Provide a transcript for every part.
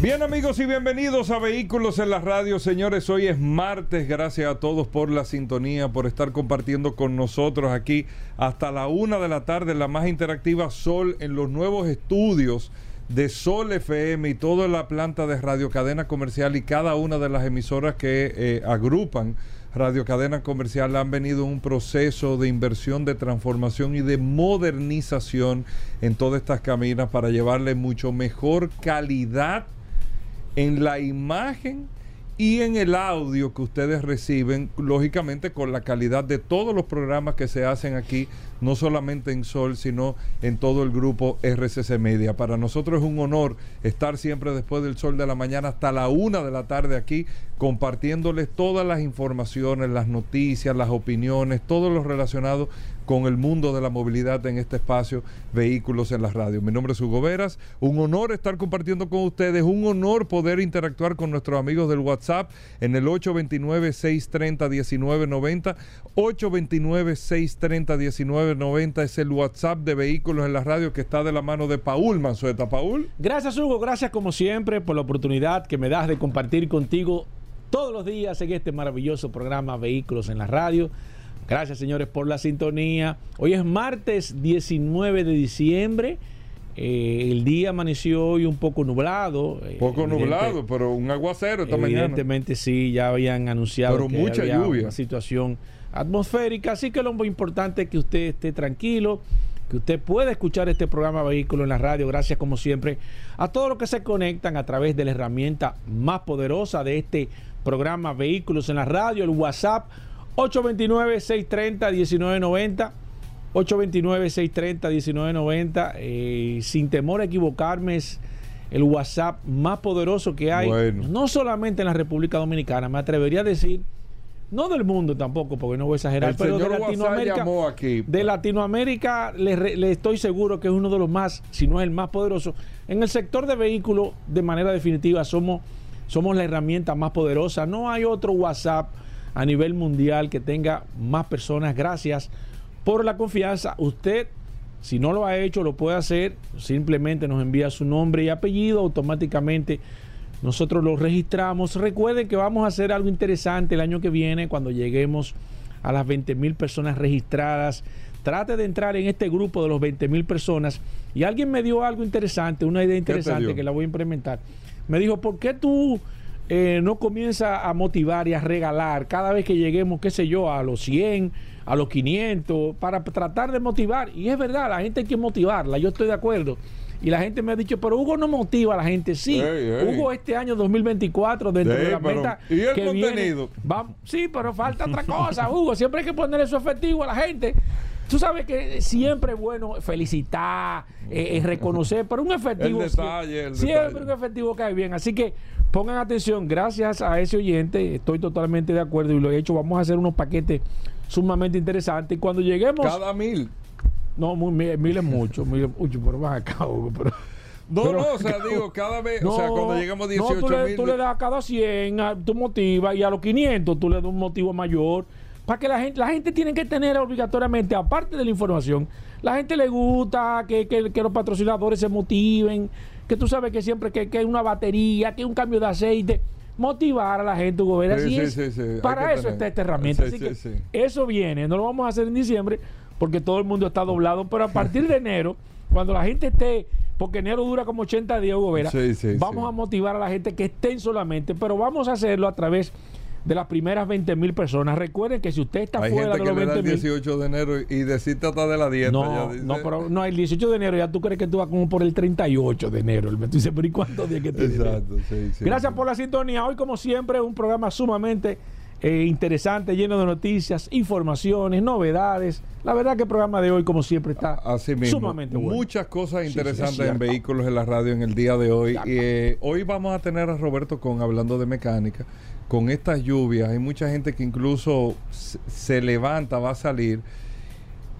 Bien amigos y bienvenidos a Vehículos en la Radio. Señores, hoy es martes. Gracias a todos por la sintonía, por estar compartiendo con nosotros aquí hasta la una de la tarde, la más interactiva Sol en los nuevos estudios de Sol FM y toda la planta de Radio Cadena Comercial y cada una de las emisoras que eh, agrupan Radio Cadena Comercial han venido un proceso de inversión, de transformación y de modernización en todas estas caminas para llevarle mucho mejor calidad en la imagen y en el audio que ustedes reciben, lógicamente con la calidad de todos los programas que se hacen aquí, no solamente en Sol, sino en todo el grupo RCC Media. Para nosotros es un honor estar siempre después del sol de la mañana hasta la una de la tarde aquí, compartiéndoles todas las informaciones, las noticias, las opiniones, todo lo relacionado con el mundo de la movilidad en este espacio Vehículos en la Radio. Mi nombre es Hugo Veras, un honor estar compartiendo con ustedes, un honor poder interactuar con nuestros amigos del WhatsApp en el 829-630-1990, 829-630-1990 es el WhatsApp de Vehículos en la Radio que está de la mano de Paul Manzueta. Paul. Gracias Hugo, gracias como siempre por la oportunidad que me das de compartir contigo todos los días en este maravilloso programa Vehículos en la Radio. Gracias, señores, por la sintonía. Hoy es martes 19 de diciembre. Eh, el día amaneció hoy un poco nublado. Eh, poco nublado, pero un aguacero esta mañana. Evidentemente sí, ya habían anunciado pero que mucha había lluvia. una situación atmosférica, así que lo importante es que usted esté tranquilo, que usted pueda escuchar este programa Vehículo en la radio, gracias como siempre a todos los que se conectan a través de la herramienta más poderosa de este programa Vehículos en la radio, el WhatsApp 829-630-1990. 829-630-1990. Eh, sin temor a equivocarme, es el WhatsApp más poderoso que hay. Bueno. No solamente en la República Dominicana, me atrevería a decir, no del mundo tampoco, porque no voy a exagerar, El pero de Latinoamérica. llamó aquí. De Latinoamérica le, le estoy seguro que es uno de los más, si no es el más poderoso. En el sector de vehículos, de manera definitiva, somos, somos la herramienta más poderosa. No hay otro WhatsApp a nivel mundial que tenga más personas. Gracias por la confianza. Usted, si no lo ha hecho, lo puede hacer. Simplemente nos envía su nombre y apellido. Automáticamente nosotros lo registramos. Recuerden que vamos a hacer algo interesante el año que viene cuando lleguemos a las 20 mil personas registradas. Trate de entrar en este grupo de los 20 mil personas. Y alguien me dio algo interesante, una idea te interesante que la voy a implementar. Me dijo, ¿por qué tú eh, no comienzas a motivar y a regalar cada vez que lleguemos, qué sé yo, a los 100, a los 500, para tratar de motivar? Y es verdad, la gente hay que motivarla, yo estoy de acuerdo. Y la gente me ha dicho, pero Hugo no motiva a la gente. Sí. Hugo este año 2024, dentro de la meta ¿y el que contenido? viene, va- sí, pero falta otra cosa, Hugo. Siempre hay que ponerle su efectivo a la gente. Tú sabes que siempre es bueno felicitar, eh, eh, reconocer, pero un efectivo. El detalle, el siempre detalle. un efectivo cae bien. Así que pongan atención, gracias a ese oyente, estoy totalmente de acuerdo y lo he hecho. Vamos a hacer unos paquetes sumamente interesantes. Y cuando lleguemos. Cada mil. No, muy, mil, mil es mucho, mil es mucho, pero van acá, Hugo. Pero, No, pero- no, o sea, digo, cada vez, o sea, cuando llegamos a 18 no, tú, le, mil. tú le das a cada 100, a- tú motivas y a los 500 tú le das un motivo mayor. Para que la gente, la gente tiene que tener obligatoriamente, aparte de la información, la gente le gusta que, que- que los patrocinadores se motiven, que tú sabes que siempre que, que hay una batería, que hay un cambio de aceite, motivar a la gente, Hugo Vera. Sí, Así sí, es. sí, Para eso tener. está esta herramienta. Sí, Así sí, que sí. eso viene, no lo vamos a hacer en diciembre porque todo el mundo está doblado, pero a partir de enero, cuando la gente esté, porque enero dura como 80 días, Hugo Vera, vamos a motivar a la gente que estén solamente, pero vamos a hacerlo a través de las primeras 20 mil personas. Recuerden que si usted está Hay fuera gente de que los le da 20 el mil... 18 de enero y decirte hasta de la dieta. No, ya dice. no, pero no, el 18 de enero ya tú crees que tú vas como por el 38 de enero. Tú dices, pero ¿y cuántos días que tiene? Exacto, sí, sí. Gracias por la sintonía. Hoy, como siempre, un programa sumamente eh, interesante, lleno de noticias, informaciones, novedades. La verdad que el programa de hoy, como siempre, está Así mismo. sumamente bueno. Muchas cosas Sí, sí, interesantes es en vehículos en la radio en el día de hoy. Eh, hoy vamos a tener a Roberto con hablando de mecánica con estas lluvias, hay mucha gente que incluso se, levanta, va a salir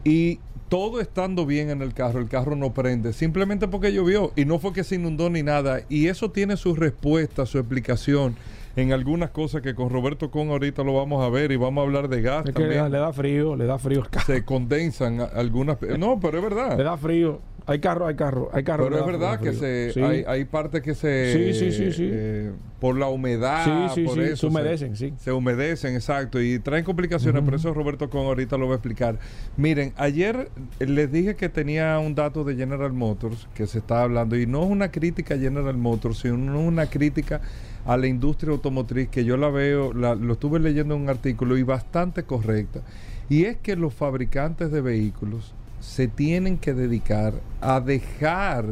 y todo estando bien en el carro, el carro no prende, simplemente porque llovió y no fue que se inundó ni nada. Y eso tiene su respuesta, su explicación en algunas cosas que con Roberto Con ahorita lo vamos a ver y vamos a hablar de gas Es que le da, le da frío, le da frío. Se condensan algunas... No, pero es Le verdad. da frío. Hay carro, hay carro, hay carro. Pero es da verdad que se, Sí. hay, hay partes que se... Sí, sí, sí, sí. eh, por la humedad, Sí, sí, por sí, eso. se humedecen, sí. Se humedecen, exacto, y traen complicaciones, por eso Roberto Con ahorita lo va a explicar. Miren, ayer les dije que tenía un dato de General Motors que se está hablando, y no es una crítica a General Motors, sino una crítica a la industria automotriz, que yo la veo, la- lo estuve leyendo en un artículo y bastante correcta. Y es que los fabricantes de vehículos se tienen que dedicar a dejar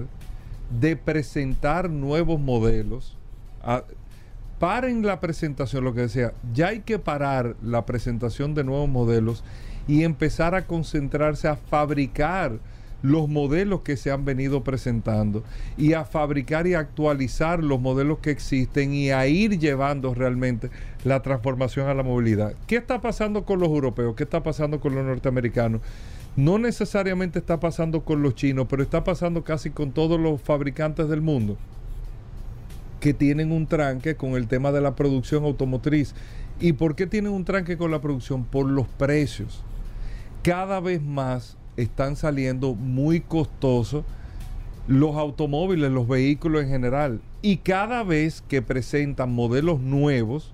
de presentar nuevos modelos. paren la presentación, lo que decía, ya hay que parar la presentación de nuevos modelos y empezar a concentrarse a fabricar los modelos que se han venido presentando y a fabricar y actualizar los modelos que existen y a ir llevando realmente la transformación a la movilidad. ¿Qué está pasando con los europeos? ¿Qué está pasando con los norteamericanos? No necesariamente está pasando con los chinos, pero está pasando casi con todos los fabricantes del mundo que tienen un tranque con el tema de la producción automotriz. ¿Y por qué tienen un tranque con la producción? Por los precios. Cada vez más están saliendo muy costosos los automóviles, los vehículos en general. Y cada vez que presentan modelos nuevos,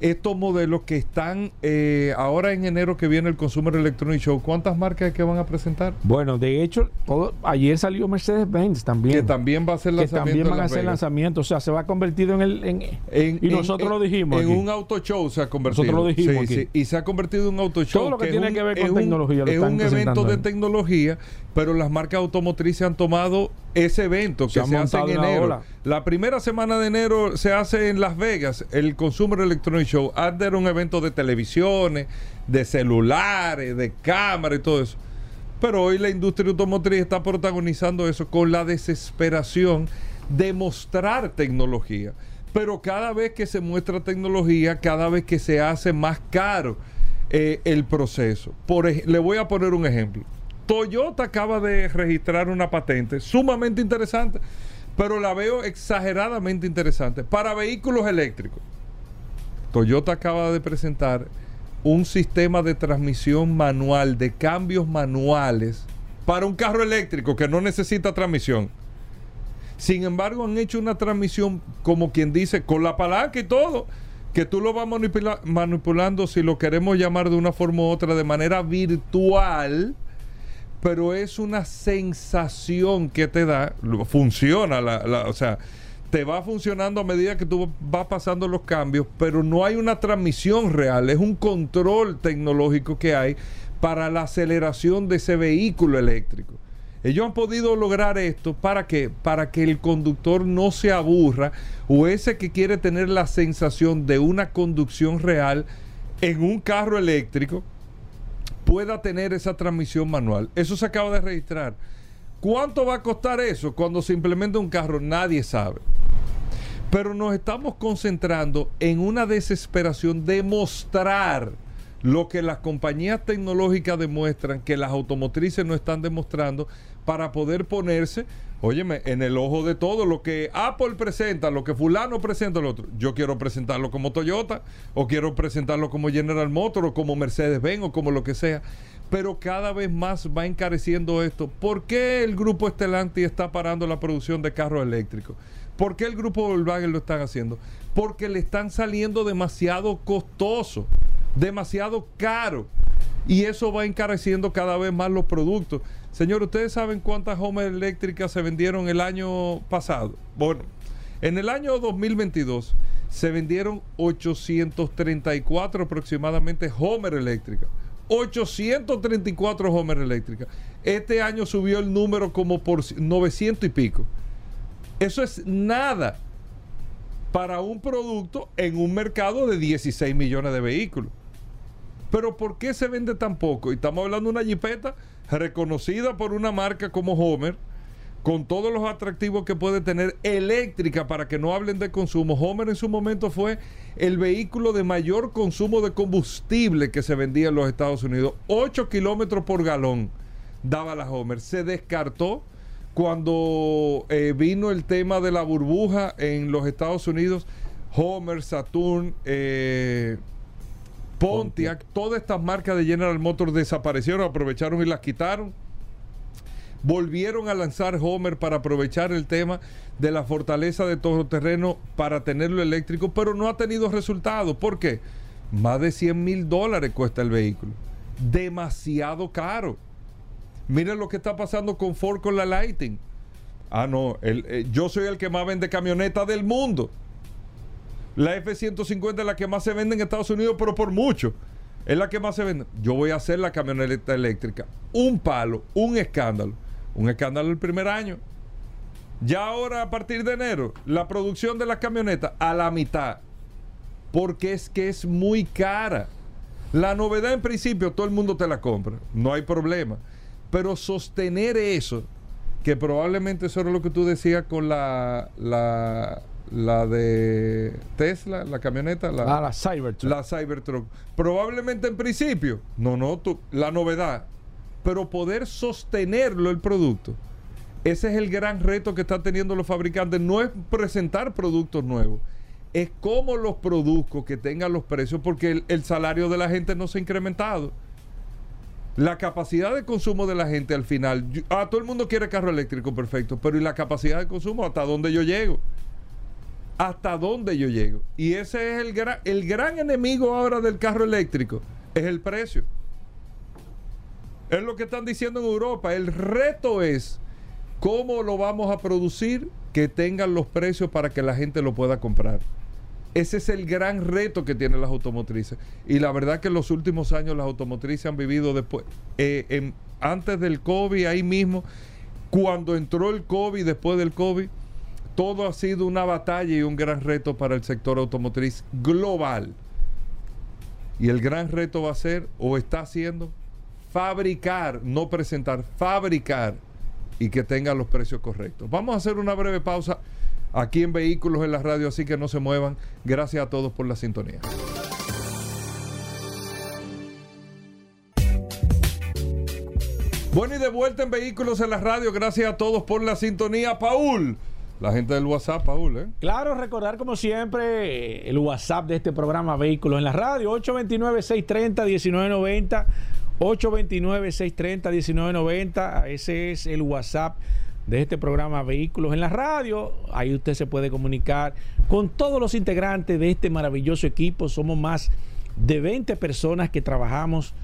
estos modelos que están eh, ahora en enero que viene el Consumer Electronic Show, ¿cuántas marcas que van a presentar? Bueno, de hecho, todo, ayer salió Mercedes-Benz también. Que también va a ser que lanzamiento también en van a hacer lanzamiento. O sea, se va convertido en el. en- En- y nosotros en- lo dijimos. En aquí. un auto show se ha convertido. Nosotros lo dijimos Sí, aquí. sí, Y se ha convertido en un auto show. Todo lo que tiene un- que ver con tecnología lo Es están un evento de ahí. tecnología, pero las marcas automotrices han tomado ese evento que Se hace en enero. ola. La primera semana de enero se hace en Las Vegas, el Consumer Electronic Show. Antes era un evento de televisiones, de celulares, de cámaras y todo eso. Pero hoy la industria automotriz está protagonizando eso con la desesperación de mostrar tecnología. Pero cada vez que se muestra tecnología, cada vez que se hace más caro eh, el proceso. Por le voy a poner un ejemplo. Toyota acaba de registrar una patente sumamente interesante, pero la veo exageradamente interesante para vehículos eléctricos. Toyota acaba de presentar un sistema de transmisión manual, de cambios manuales, para un carro eléctrico que no necesita transmisión. Sin embargo, han hecho una transmisión, como quien dice, con la palanca y todo, que tú lo vas manipula- manipulando, si lo queremos llamar de una forma u otra, de manera virtual, pero es una sensación que te da, funciona, la, la- o sea, te va funcionando a medida que tú vas pasando los cambios, pero no hay una transmisión real, es un control tecnológico que hay para la aceleración de ese vehículo eléctrico. Ellos han podido lograr esto para que para que el conductor no se aburra o ese que quiere tener la sensación de una conducción real en un carro eléctrico pueda tener esa transmisión manual. Eso se acaba de registrar. ¿Cuánto va a costar eso cuando se implementa un carro? Nadie sabe. Pero nos estamos concentrando en una desesperación de mostrar lo que las compañías tecnológicas demuestran que las automotrices no están demostrando para poder ponerse, óyeme, en el ojo de todo lo que Apple presenta, lo que fulano presenta el otro. Yo quiero presentarlo como Toyota o quiero presentarlo como General Motors o como Mercedes-Benz o como lo que sea. Pero cada vez más va encareciendo esto. ¿Por qué el grupo Stellantis está parando la producción de carros eléctricos? ¿Por qué el grupo Volkswagen lo están haciendo? Porque le están saliendo demasiado costoso, demasiado caro. Y eso va encareciendo cada vez más los productos. Señor, ¿ustedes saben cuántas Homer eléctricas se vendieron el año pasado? Bueno, en el año 2022 se vendieron 834 aproximadamente Homer eléctricas. 834 Homer eléctricas. Este año subió el número como por 900 y pico. Eso es nada para un producto en un mercado de 16 millones de vehículos. Pero ¿por qué se vende tan poco? Y estamos hablando de una jipeta reconocida por una marca como Homer, con todos los atractivos que puede tener eléctrica para que no hablen de consumo. Homer en su momento fue el vehículo de mayor consumo de combustible que se vendía en los Estados Unidos. 8 kilómetros por galón daba la Homer. Se descartó cuando eh, vino el tema de la burbuja en los Estados Unidos. Homer, Saturn, eh, Pontiac, todas estas marcas de General Motors desaparecieron, aprovecharon y las quitaron volvieron a lanzar Homer para aprovechar el tema de la fortaleza de todo terreno para tenerlo eléctrico, pero no ha tenido resultados. ¿Por qué? Más de 100 mil dólares cuesta el vehículo. Demasiado caro. Miren lo que está pasando con Ford con la Lighting. Ah, no, eh, yo soy el que más vende camioneta del mundo. La F-150 es la que más se vende en Estados Unidos, pero por mucho. Es la que más se vende. Yo voy a hacer la camioneta eléctrica. Un palo, un escándalo un escándalo el primer año. Ya ahora, a partir de enero, la producción de las camionetas a la mitad. Porque es que es muy cara. La novedad en principio todo el mundo te la compra. No hay problema. Pero sostener eso, que probablemente eso era lo que tú decías con la, la, la de Tesla, la camioneta, la, ah, la Cybertruck. La Cybertruck. Probablemente en principio, no, no, tú, la novedad pero poder sostenerlo el producto. Ese es el gran reto que están teniendo los fabricantes. No es presentar productos nuevos, es cómo los produzco, que tengan los precios, porque el, salario de la gente no se ha incrementado. La capacidad de consumo de la gente al final, ah, todo el mundo quiere carro eléctrico, perfecto, pero ¿y la capacidad de consumo? ¿Hasta dónde yo llego? ¿Hasta dónde yo llego? Y ese es el gran, el gran enemigo ahora del carro eléctrico, es el precio. Es lo que están diciendo en Europa. El reto es cómo lo vamos a producir que tengan los precios para que la gente lo pueda comprar. Ese es el gran reto que tienen las automotrices. Y la verdad que en los últimos años las automotrices han vivido después, eh, antes del COVID, ahí mismo, cuando entró el COVID, después del COVID, todo ha sido una batalla y un gran reto para el sector automotriz global. Y el gran reto va a ser, o está haciendo, fabricar, no presentar, fabricar y que tenga los precios correctos. Vamos a hacer una breve pausa aquí en Vehículos en la Radio, así que no se muevan. Gracias a todos por la sintonía. Bueno, y de vuelta en Vehículos en la Radio, gracias a todos por la sintonía. Paul, la gente del WhatsApp, Paul, ¿eh? Claro, recordar como siempre el WhatsApp de este programa Vehículos en la Radio, 829-630-1990. 829-630-1990. Ese es el WhatsApp de este programa Vehículos en la Radio. Ahí usted se puede comunicar con todos los integrantes de este maravilloso equipo. Somos más de 20 personas que trabajamos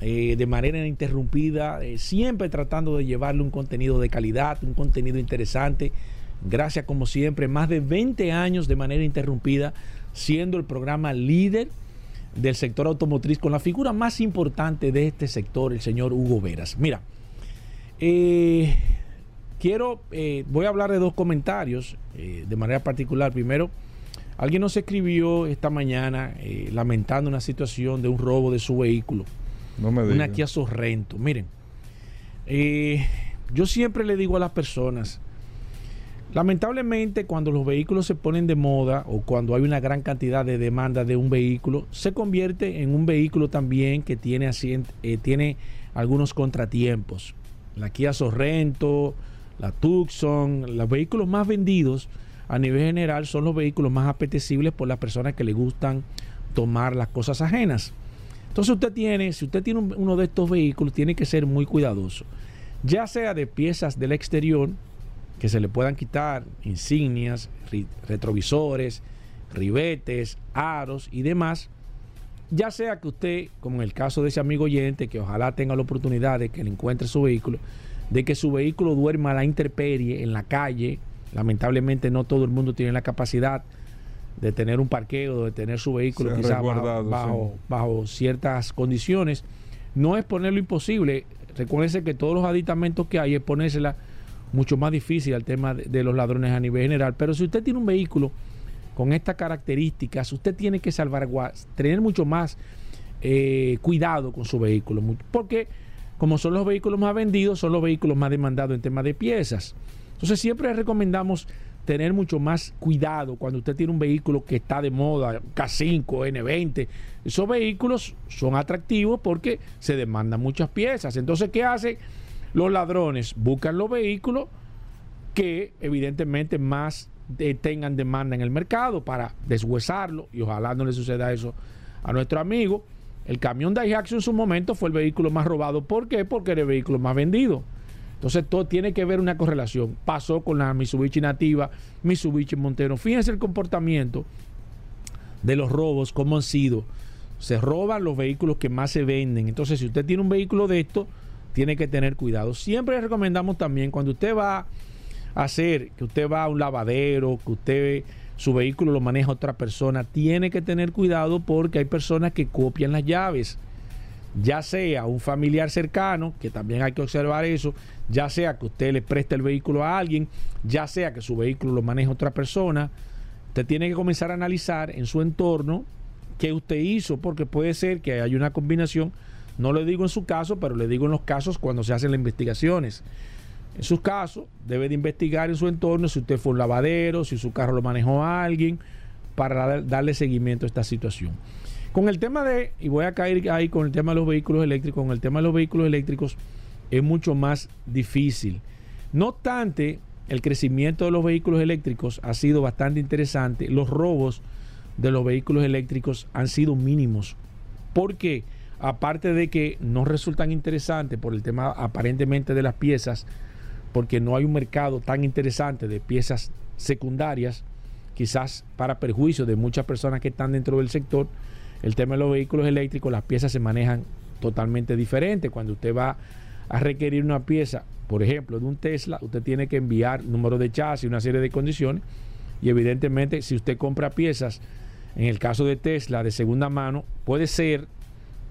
eh, de manera ininterrumpida, eh, siempre tratando de llevarle un contenido de calidad, un contenido interesante. Gracias como siempre, más de 20 años de manera interrumpida, siendo el programa líder del sector automotriz con la figura más importante de este sector, el señor Hugo Veras. Mira, eh, quiero, eh, voy a hablar de dos comentarios eh, de manera particular. Primero, alguien nos escribió esta mañana lamentando una situación de un robo de su vehículo. No me Una Kia Sorrento. Miren, yo siempre le digo a las personas, Lamentablemente, cuando los vehículos se ponen de moda o cuando hay una gran cantidad de demanda de un vehículo, se convierte en un vehículo también que tiene, eh, tiene algunos contratiempos. La Kia Sorrento, la Tucson, los vehículos más vendidos a nivel general son los vehículos más apetecibles por las personas que le gustan tomar las cosas ajenas. Entonces usted tiene, si usted tiene uno de estos vehículos, tiene que ser muy cuidadoso, ya sea de piezas del exterior, que se le puedan quitar insignias, retrovisores, ribetes, aros y demás, ya sea que usted, como en el caso de ese amigo oyente, que ojalá tenga la oportunidad de que le encuentre su vehículo, de que su vehículo duerma a la intemperie en la calle, lamentablemente no todo el mundo tiene la capacidad de tener un parqueo, de tener su vehículo quizás bajo, bajo, ciertas condiciones, no es ponerlo imposible. Recuérdense que todos los aditamentos que hay es ponérsela mucho más difícil al tema de, los ladrones a nivel general. Pero si usted tiene un vehículo con estas características, usted tiene que salvar, tener mucho más eh, cuidado con su vehículo. Porque como son los vehículos más vendidos, son los vehículos más demandados en temas de piezas. Entonces siempre recomendamos tener mucho más cuidado cuando usted tiene un vehículo que está de moda, K5, N20. Esos vehículos son atractivos porque se demandan muchas piezas. Entonces, ¿qué hacen los ladrones? Buscan los vehículos que evidentemente más eh, tengan demanda en el mercado para deshuesarlo y ojalá no le suceda eso a nuestro amigo. El camión Daihatsu en su momento fue el vehículo más robado. ¿Por qué? Porque era el vehículo más vendido. Entonces todo tiene que ver una correlación. Pasó con la Mitsubishi Nativa, Mitsubishi Montero. Fíjense el comportamiento de los robos, cómo han sido. Se roban los vehículos que más se venden. Entonces si usted tiene un vehículo de esto, tiene que tener cuidado. Siempre recomendamos también cuando usted va a hacer, que usted va a un lavadero, que usted su vehículo lo maneja otra persona, tiene que tener cuidado porque hay personas que copian las llaves ya sea un familiar cercano, que también hay que observar eso, ya sea que usted le preste el vehículo a alguien, ya sea que su vehículo lo maneje otra persona, usted tiene que comenzar a analizar en su entorno qué usted hizo, porque puede ser que haya una combinación, no le digo en su caso, pero le digo en los casos cuando se hacen las investigaciones. En sus casos, debe de investigar en su entorno si usted fue un lavadero, si su carro lo manejó alguien, para darle seguimiento a esta situación. Con el tema de, y voy a caer ahí con el tema de los vehículos eléctricos, con el tema de los vehículos eléctricos es mucho más difícil. No obstante, el crecimiento de los vehículos eléctricos ha sido bastante interesante. Los robos de los vehículos eléctricos han sido mínimos. Porque aparte de que no resultan interesantes por el tema aparentemente de las piezas, porque no hay un mercado tan interesante de piezas secundarias, quizás para perjuicio de muchas personas que están dentro del sector, el tema de los vehículos eléctricos, las piezas se manejan totalmente diferente. Cuando usted va a requerir una pieza, por ejemplo, de un Tesla, usted tiene que enviar número de chasis, una serie de condiciones. Y evidentemente, si usted compra piezas, en el caso de Tesla, de segunda mano, puede ser,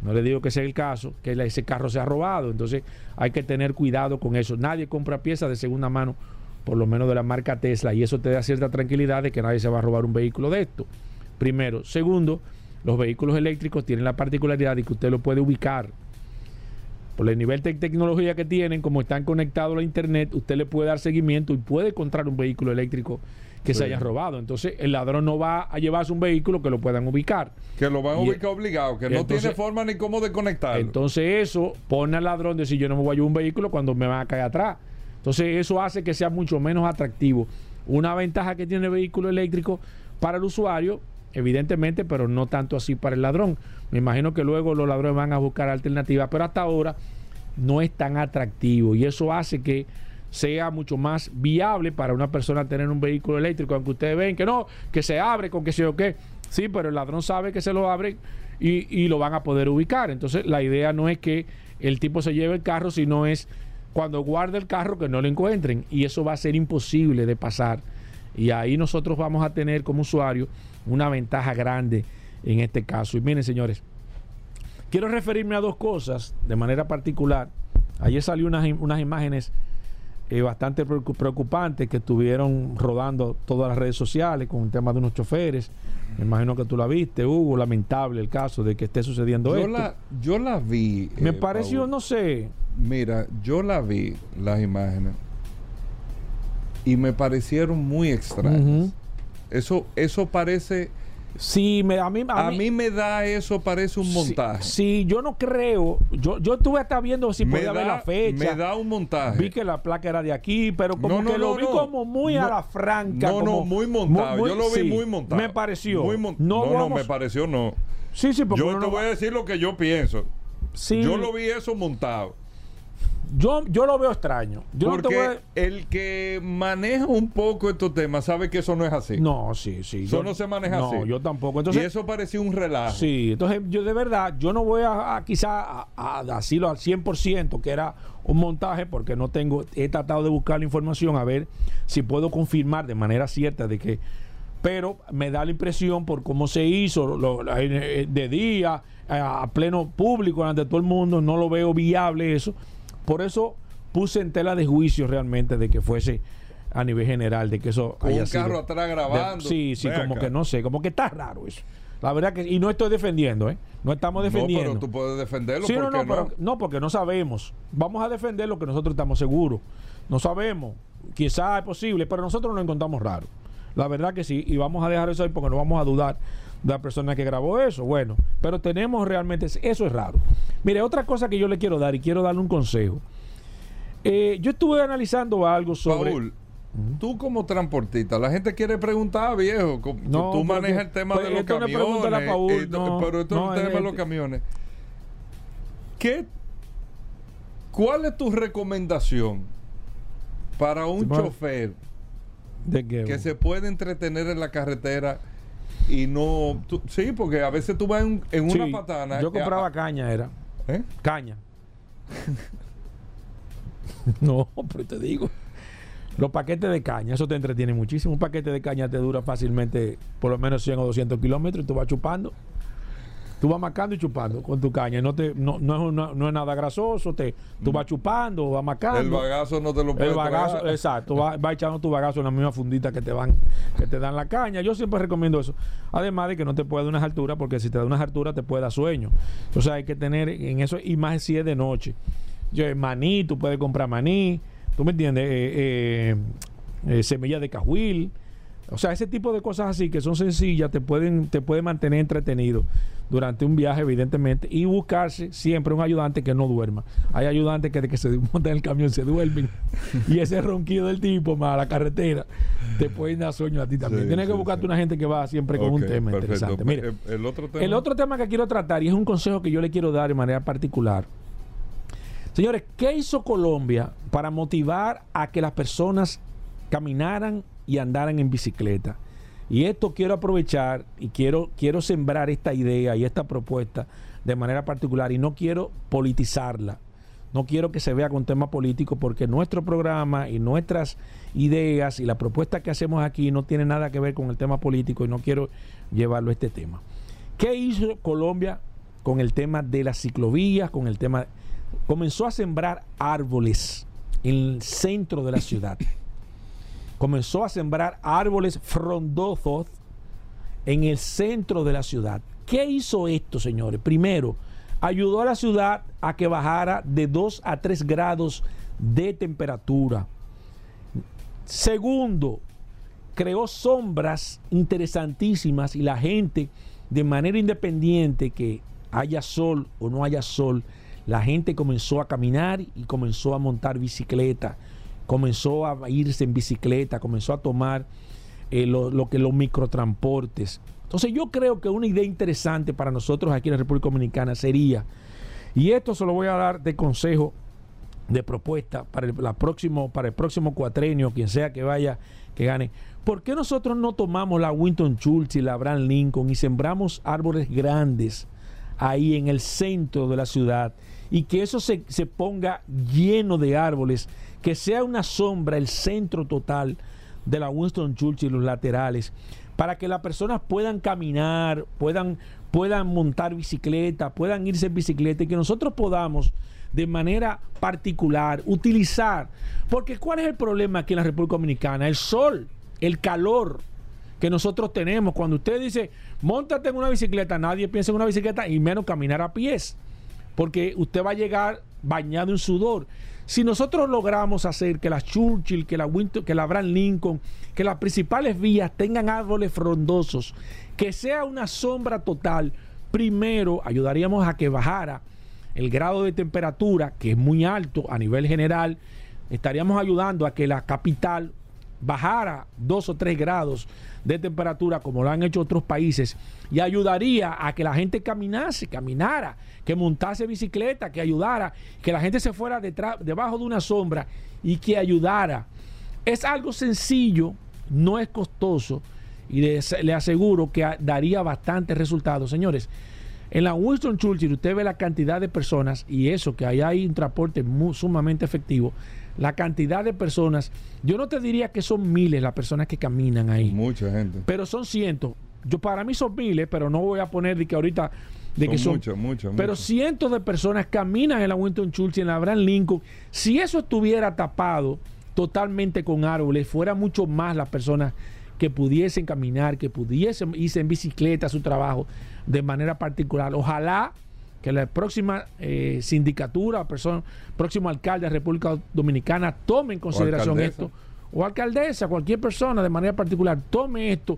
no le digo que sea el caso, que ese carro sea robado. Entonces hay que tener cuidado con eso. Nadie compra piezas de segunda mano, por lo menos de la marca Tesla, y eso te da cierta tranquilidad de que nadie se va a robar un vehículo de esto. Primero. Segundo, los vehículos eléctricos tienen la particularidad de que usted lo puede ubicar. Por el nivel de tecnología que tienen, como están conectados a internet, usted le puede dar seguimiento y puede encontrar un vehículo eléctrico que se haya robado. Entonces, el ladrón no va a llevarse un vehículo que lo puedan ubicar. Que lo van a ubicar obligado, que no tiene forma ni cómo desconectarlo. Entonces, eso pone al ladrón de decir yo no me voy a llevar un vehículo cuando me van a caer atrás. Entonces, eso hace que sea mucho menos atractivo. Una ventaja que tiene el vehículo eléctrico para el usuario evidentemente, pero no tanto así para el ladrón. Me imagino que luego los ladrones van a buscar alternativas, pero hasta ahora no es tan atractivo y eso hace que sea mucho más viable para una persona tener un vehículo eléctrico, aunque ustedes ven que no, que se abre con que sé o qué. Sí, pero el ladrón sabe que se lo abre y, y lo van a poder ubicar. Entonces, la idea no es que el tipo se lleve el carro, sino es cuando guarde el carro que no lo encuentren. Y eso va a ser imposible de pasar. Y ahí nosotros vamos a tener como usuario una ventaja grande en este caso. Y miren, señores, quiero referirme a dos cosas de manera particular. Ayer salió unas, unas imágenes eh, bastante preocupantes que estuvieron rodando todas las redes sociales con el tema de unos choferes. Me imagino que tú la viste, Hugo, lamentable el caso de que esté sucediendo yo esto. La, yo la vi. Me eh, pareció, no sé. Mira, yo la vi, las imágenes, y me parecieron muy extrañas. Eso, eso parece. Sí, me, a, mí, a, mí, me da eso, parece un montaje. Sí, yo no creo. Yo, yo estuve hasta viendo si podía ver la fecha. Me da un montaje. Vi que la placa era de aquí, pero como que lo vi como muy a la franca. No, no, muy montado. yo lo vi muy montado. Me pareció. no, no, me pareció no. Sí, sí, porque Yo te voy a decir lo que yo pienso. Sí. Yo lo vi eso montado. Yo, yo lo veo extraño. Yo Porque el que maneja un poco estos temas sabe que eso no es así. No, sí, sí. Eso no se maneja así. No, yo tampoco. Entonces, y eso parecía un relajo. Sí, entonces yo de verdad, yo no voy a, quizá a, decirlo al 100% que era un montaje porque no tengo, he tratado de buscar la información a ver si puedo confirmar de manera cierta de que, pero me da la impresión por cómo se hizo de día, a pleno público, ante todo el mundo, no lo veo viable eso por eso puse en tela de juicio realmente de que fuese a nivel general, de que eso Con un carro atrás grabando. sí, sí, como que no sé, como que está raro eso. La verdad que, y no estoy defendiendo, ¿eh? No estamos defendiendo. No, pero tú puedes defenderlo. Sí, no, no, no? no, porque no sabemos. Vamos a defender lo que nosotros estamos seguros. No sabemos. Quizá es posible, pero nosotros no lo encontramos raro. La verdad que sí. Y vamos a dejar eso ahí porque no vamos a dudar la persona que grabó eso. Bueno, pero tenemos realmente. Eso es raro. Mire, otra cosa que yo le quiero dar y quiero darle un consejo. Eh, yo estuve analizando algo sobre. Paul, tú como transportista, la gente quiere preguntar, viejo. tú- No, tú porque- manejas el tema pues, de los esto no es pregúntale a camiones. Paul, no, pero esto no, es el tema de los este- camiones. ¿Qué, ¿Cuál es tu recomendación para un chofer que se puede entretener en la carretera y no... tú- sí, porque a veces tú vas en, en una patana... Yo compraba caña, era. ¿Eh? Caña. no, pero te digo. Los paquetes de caña, eso te entretiene muchísimo. Un paquete de caña te dura fácilmente por lo menos 100 o 200 kilómetros y tú vas chupando. Tú vas marcando y chupando con tu caña. No, te, no, no, es, una- no es nada grasoso. Te, tú vas chupando, vas marcando. El bagazo no te lo puede El bagazo, tragar. exacto, va, va echando tu bagazo en la misma fundita que te van, que te dan la caña. Yo siempre recomiendo eso. Además de que no te puede dar unas alturas, porque si te da unas alturas te puede dar sueño. Entonces hay que tener en eso, y más si es de noche. Yo, maní, tú puedes comprar maní, tú me entiendes, Eh, eh, eh, semillas de cajuil. O sea, ese tipo de cosas así que son sencillas te pueden, te pueden mantener entretenido durante un viaje, evidentemente, y buscarse siempre un ayudante que no duerma. Hay ayudantes que de que se montan en el camión se duermen y ese ronquido del tipo más a la carretera te pueden dar sueño a ti también. Sí, Tienes que buscarte sí. una gente que va siempre con un tema perfecto. interesante. Mire, El, el otro tema. el otro tema que quiero tratar, y es un consejo que yo le quiero dar de manera particular. Señores, ¿qué hizo Colombia para motivar a que las personas caminaran y andaran en bicicleta? Y esto quiero aprovechar y quiero, quiero sembrar esta idea y esta propuesta de manera particular y no quiero politizarla. No quiero que se vea con tema político porque nuestro programa y nuestras ideas y la propuesta que hacemos aquí no tiene nada que ver con el tema político y no quiero llevarlo a este tema. ¿Qué hizo Colombia con el tema de las ciclovías, con el tema... Comenzó a sembrar árboles en el centro de la ciudad. Comenzó a sembrar árboles frondosos en el centro de la ciudad. ¿Qué hizo esto, señores? Primero, ayudó a la ciudad a que bajara de 2 a 3 grados de temperatura. Segundo, creó sombras interesantísimas y la gente de manera independiente que haya sol o no haya sol, la gente comenzó a caminar y comenzó a montar bicicleta, comenzó a irse en bicicleta, comenzó a tomar eh, lo, lo que los microtransportes. Entonces yo creo que una idea interesante para nosotros aquí en la República Dominicana sería, y esto se lo voy a dar de consejo, de propuesta para el, próximo, para el próximo cuatrenio, quien sea que vaya, que gane. ¿Por qué nosotros no tomamos la Winston Churchill, la Abraham Lincoln y sembramos árboles grandes ahí en el centro de la ciudad y que eso se, se ponga lleno de árboles, que sea una sombra el centro total de la Winston Churchill, los laterales, para que las personas puedan caminar, puedan, puedan montar bicicleta, puedan irse en bicicleta y que nosotros podamos de manera particular utilizar. Porque ¿cuál es el problema aquí en la República Dominicana? El sol, el calor que nosotros tenemos. Cuando usted dice, montate en una bicicleta, nadie piensa en una bicicleta y menos caminar a pies. Porque usted va a llegar bañado en sudor. Si nosotros logramos hacer que la Churchill, que la Winter, que la Abraham Lincoln, que las principales vías tengan árboles frondosos, que sea una sombra total, primero ayudaríamos a que bajara el grado de temperatura, que es muy alto a nivel general, estaríamos ayudando a que la capital bajara dos o tres grados de temperatura como lo han hecho otros países y ayudaría a que la gente caminase, caminara, que montase bicicleta, que ayudara, que la gente se fuera detrás, debajo de una sombra y que ayudara. Es algo sencillo, no es costoso y les- le aseguro que daría bastantes resultados. Señores, en la Winston Churchill usted ve la cantidad de personas y eso, que ahí hay un transporte muy, sumamente efectivo. La cantidad de personas, yo no te diría que son miles las personas que caminan ahí, Mucha gente. pero son cientos. Yo para mí son miles, pero no voy a poner de que ahorita de Son que son muchas, muchas, pero muchas. cientos de personas caminan en la Winston Churchill, en la Abraham Lincoln. Si eso estuviera tapado totalmente con árboles, fuera mucho más las personas que pudiesen caminar, que pudiesen irse en bicicleta a su trabajo de manera particular. Ojalá que la próxima eh, sindicatura, persona, próximo alcalde de República Dominicana tome en consideración esto, o alcaldesa, cualquier persona de manera particular, tome esto,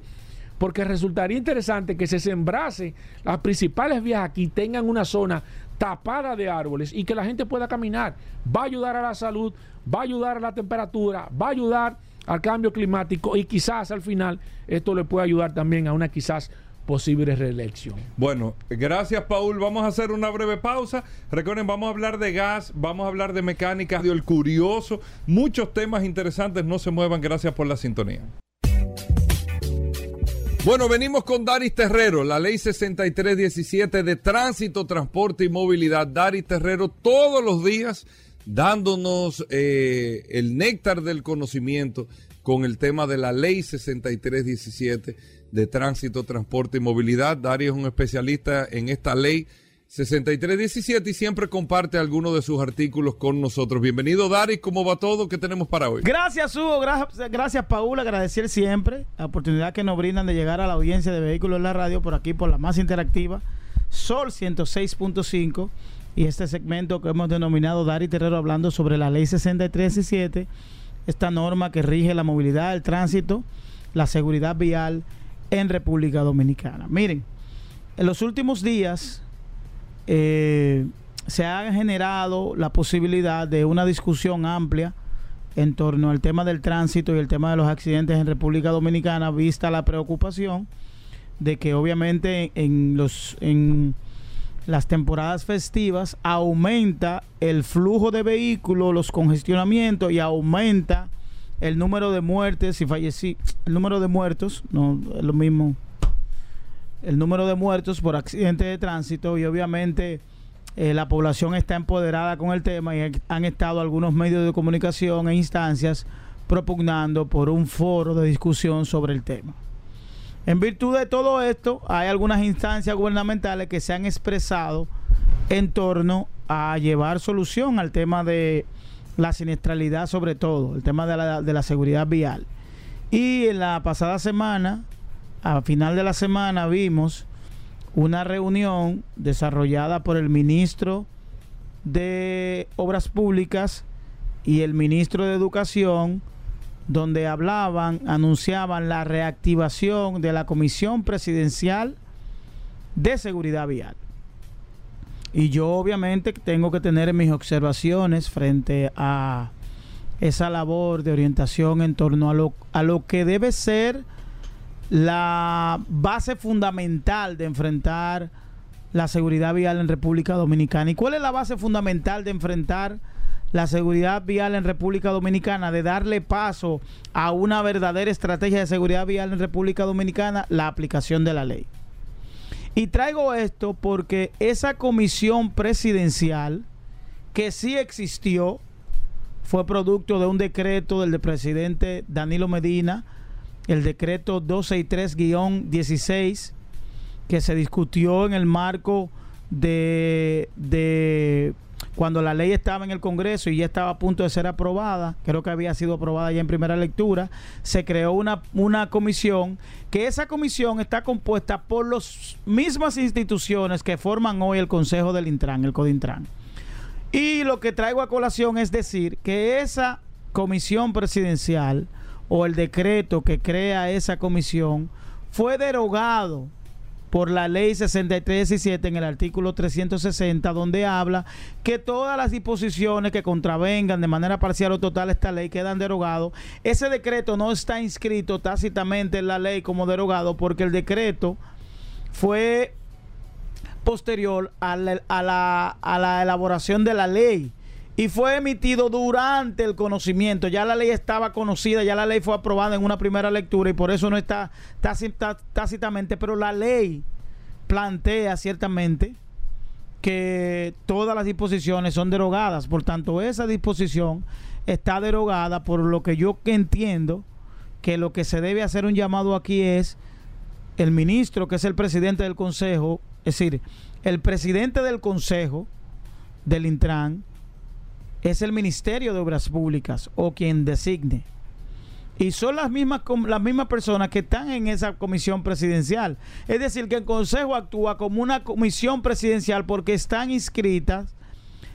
porque resultaría interesante que se sembrase las principales vías aquí, tengan una zona tapada de árboles y que la gente pueda caminar. Va a ayudar a la salud, va a ayudar a la temperatura, va a ayudar al cambio climático y quizás al final esto le puede ayudar también a una quizás posible reelección. Bueno, gracias Paul. Vamos a hacer una breve pausa. Recuerden, vamos a hablar de gas, vamos a hablar de mecánica, de el curioso, muchos temas interesantes. No se muevan, gracias por la sintonía. Bueno, venimos con Daris Terrero, la ley 6317 de tránsito, transporte y movilidad. Daris Terrero todos los días dándonos eh, el néctar del conocimiento con el tema de la ley 6317 de tránsito, transporte y movilidad. Darío es un especialista en esta ley 6317 y siempre comparte algunos de sus artículos con nosotros. Bienvenido, Dari. ¿Cómo va todo? ¿Qué tenemos para hoy? Gracias, Hugo. Gracias, gracias, Paul. Agradecer siempre la oportunidad que nos brindan de llegar a la audiencia de Vehículos en la Radio por aquí, por la más interactiva, Sol 106.5. Y este segmento que hemos denominado Dari Terrero hablando sobre la ley 6317, esta norma que rige la movilidad, el tránsito, la seguridad vial en República Dominicana. Miren, en los últimos días eh, se ha generado la posibilidad de una discusión amplia en torno al tema del tránsito y el tema de los accidentes en República Dominicana, vista la preocupación de que obviamente en los en las temporadas festivas aumenta el flujo de vehículos, los congestionamientos y aumenta el número de muertes y fallecidos, el número de muertos, no es lo mismo, el número de muertos por accidentes de tránsito y obviamente eh, la población está empoderada con el tema y han estado algunos medios de comunicación e instancias propugnando por un foro de discusión sobre el tema. En virtud de todo esto, hay algunas instancias gubernamentales que se han expresado en torno a llevar solución al tema de la siniestralidad sobre todo, el tema de la, seguridad vial. Y en la pasada semana, a final de la semana, vimos una reunión desarrollada por el ministro de Obras Públicas y el ministro de Educación, donde hablaban, anunciaban la reactivación de la Comisión Presidencial de Seguridad Vial. Y yo obviamente tengo que tener mis observaciones frente a esa labor de orientación en torno a lo, a lo que debe ser la base fundamental de enfrentar la seguridad vial en República Dominicana. ¿Y cuál es la base fundamental de enfrentar la seguridad vial en República Dominicana? De darle paso a una verdadera estrategia de seguridad vial en República Dominicana, la aplicación de la ley. Y traigo esto porque esa comisión presidencial que sí existió fue producto de un decreto del presidente Danilo Medina, el decreto 263-16, que se discutió en el marco de, de cuando la ley estaba en el Congreso y ya estaba a punto de ser aprobada, creo que había sido aprobada ya en primera lectura, se creó una, una comisión, que esa comisión está compuesta por las mismas instituciones que forman hoy el Consejo del Intran, el CODINTRAN. Y lo que traigo a colación es decir que esa comisión presidencial o el decreto que crea esa comisión fue derogado por la ley 6317 en el artículo 360, donde habla que todas las disposiciones que contravengan de manera parcial o total esta ley quedan derogados. Ese decreto no está inscrito tácitamente en la ley como derogado porque el decreto fue posterior a la, elaboración de la ley y fue emitido durante el conocimiento. Ya la ley estaba conocida, ya la ley fue aprobada en una primera lectura y por eso no está tácitamente, pero la ley plantea ciertamente que todas las disposiciones son derogadas. Por tanto, esa disposición está derogada por lo que yo entiendo que lo que se debe hacer un llamado aquí es el ministro, que es el presidente del Consejo, es decir, el presidente del Consejo del Intran, es el Ministerio de Obras Públicas o quien designe. Y son las mismas, las mismas personas que están en esa comisión presidencial. Es decir, que el Consejo actúa como una comisión presidencial porque están inscritas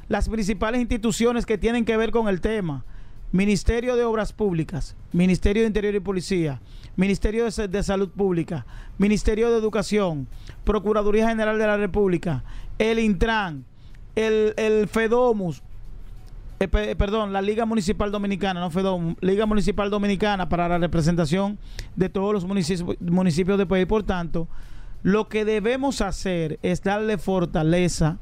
las principales instituciones que tienen que ver con el tema. Ministerio de Obras Públicas, Ministerio de Interior y Policía, Ministerio de Salud Pública, Ministerio de Educación, Procuraduría General de la República, el Intran, el, el FEDOMUS, eh, eh, perdón, la Liga Municipal Dominicana, no FEDOMUS, Liga Municipal Dominicana para la representación de todos los municipios, municipios del país. Por tanto, lo que debemos hacer es darle fortaleza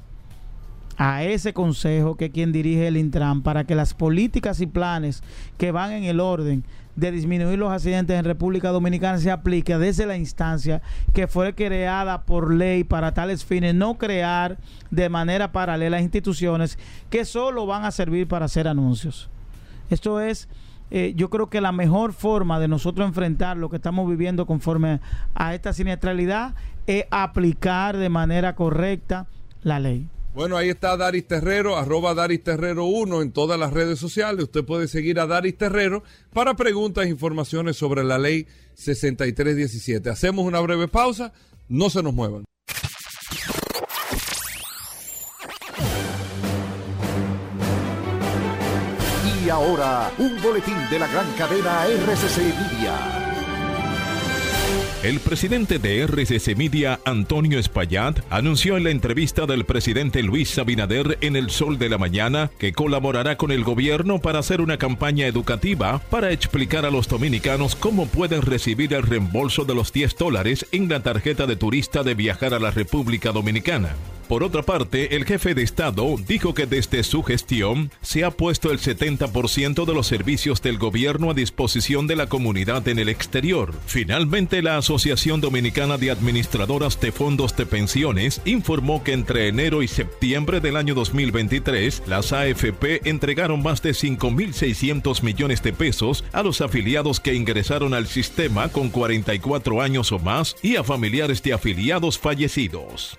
a ese consejo que quien dirige el Intran para que las políticas y planes que van en el orden de disminuir los accidentes en República Dominicana se aplique desde la instancia que fue creada por ley para tales fines, no crear de manera paralela instituciones que solo van a servir para hacer anuncios. Esto es, eh, yo creo que la mejor forma de nosotros enfrentar lo que estamos viviendo conforme a esta siniestralidad es aplicar de manera correcta la ley. Bueno, ahí está Daris Terrero, arroba Daris Terrero 1 en todas las redes sociales. Usted puede seguir a Daris Terrero para preguntas e informaciones sobre la ley 6317. Hacemos una breve pausa, no se nos muevan. Y ahora, un boletín de la gran cadena RCC Media. El presidente de RCC Media, Antonio Espaillat, anunció en la entrevista del presidente Luis Abinader en El Sol de la Mañana que colaborará con el gobierno para hacer una campaña educativa para explicar a los dominicanos cómo pueden recibir el reembolso de los 10 dólares en la tarjeta de turista de viajar a la República Dominicana. Por otra parte, el jefe de Estado dijo que desde su gestión se ha puesto el 70% de los servicios del gobierno a disposición de la comunidad en el exterior. Finalmente, la Asociación Dominicana de Administradoras de Fondos de Pensiones informó que entre enero y septiembre del año 2023, las AFP entregaron más de 5.600 millones de pesos a los afiliados que ingresaron al sistema con 44 años o más y a familiares de afiliados fallecidos.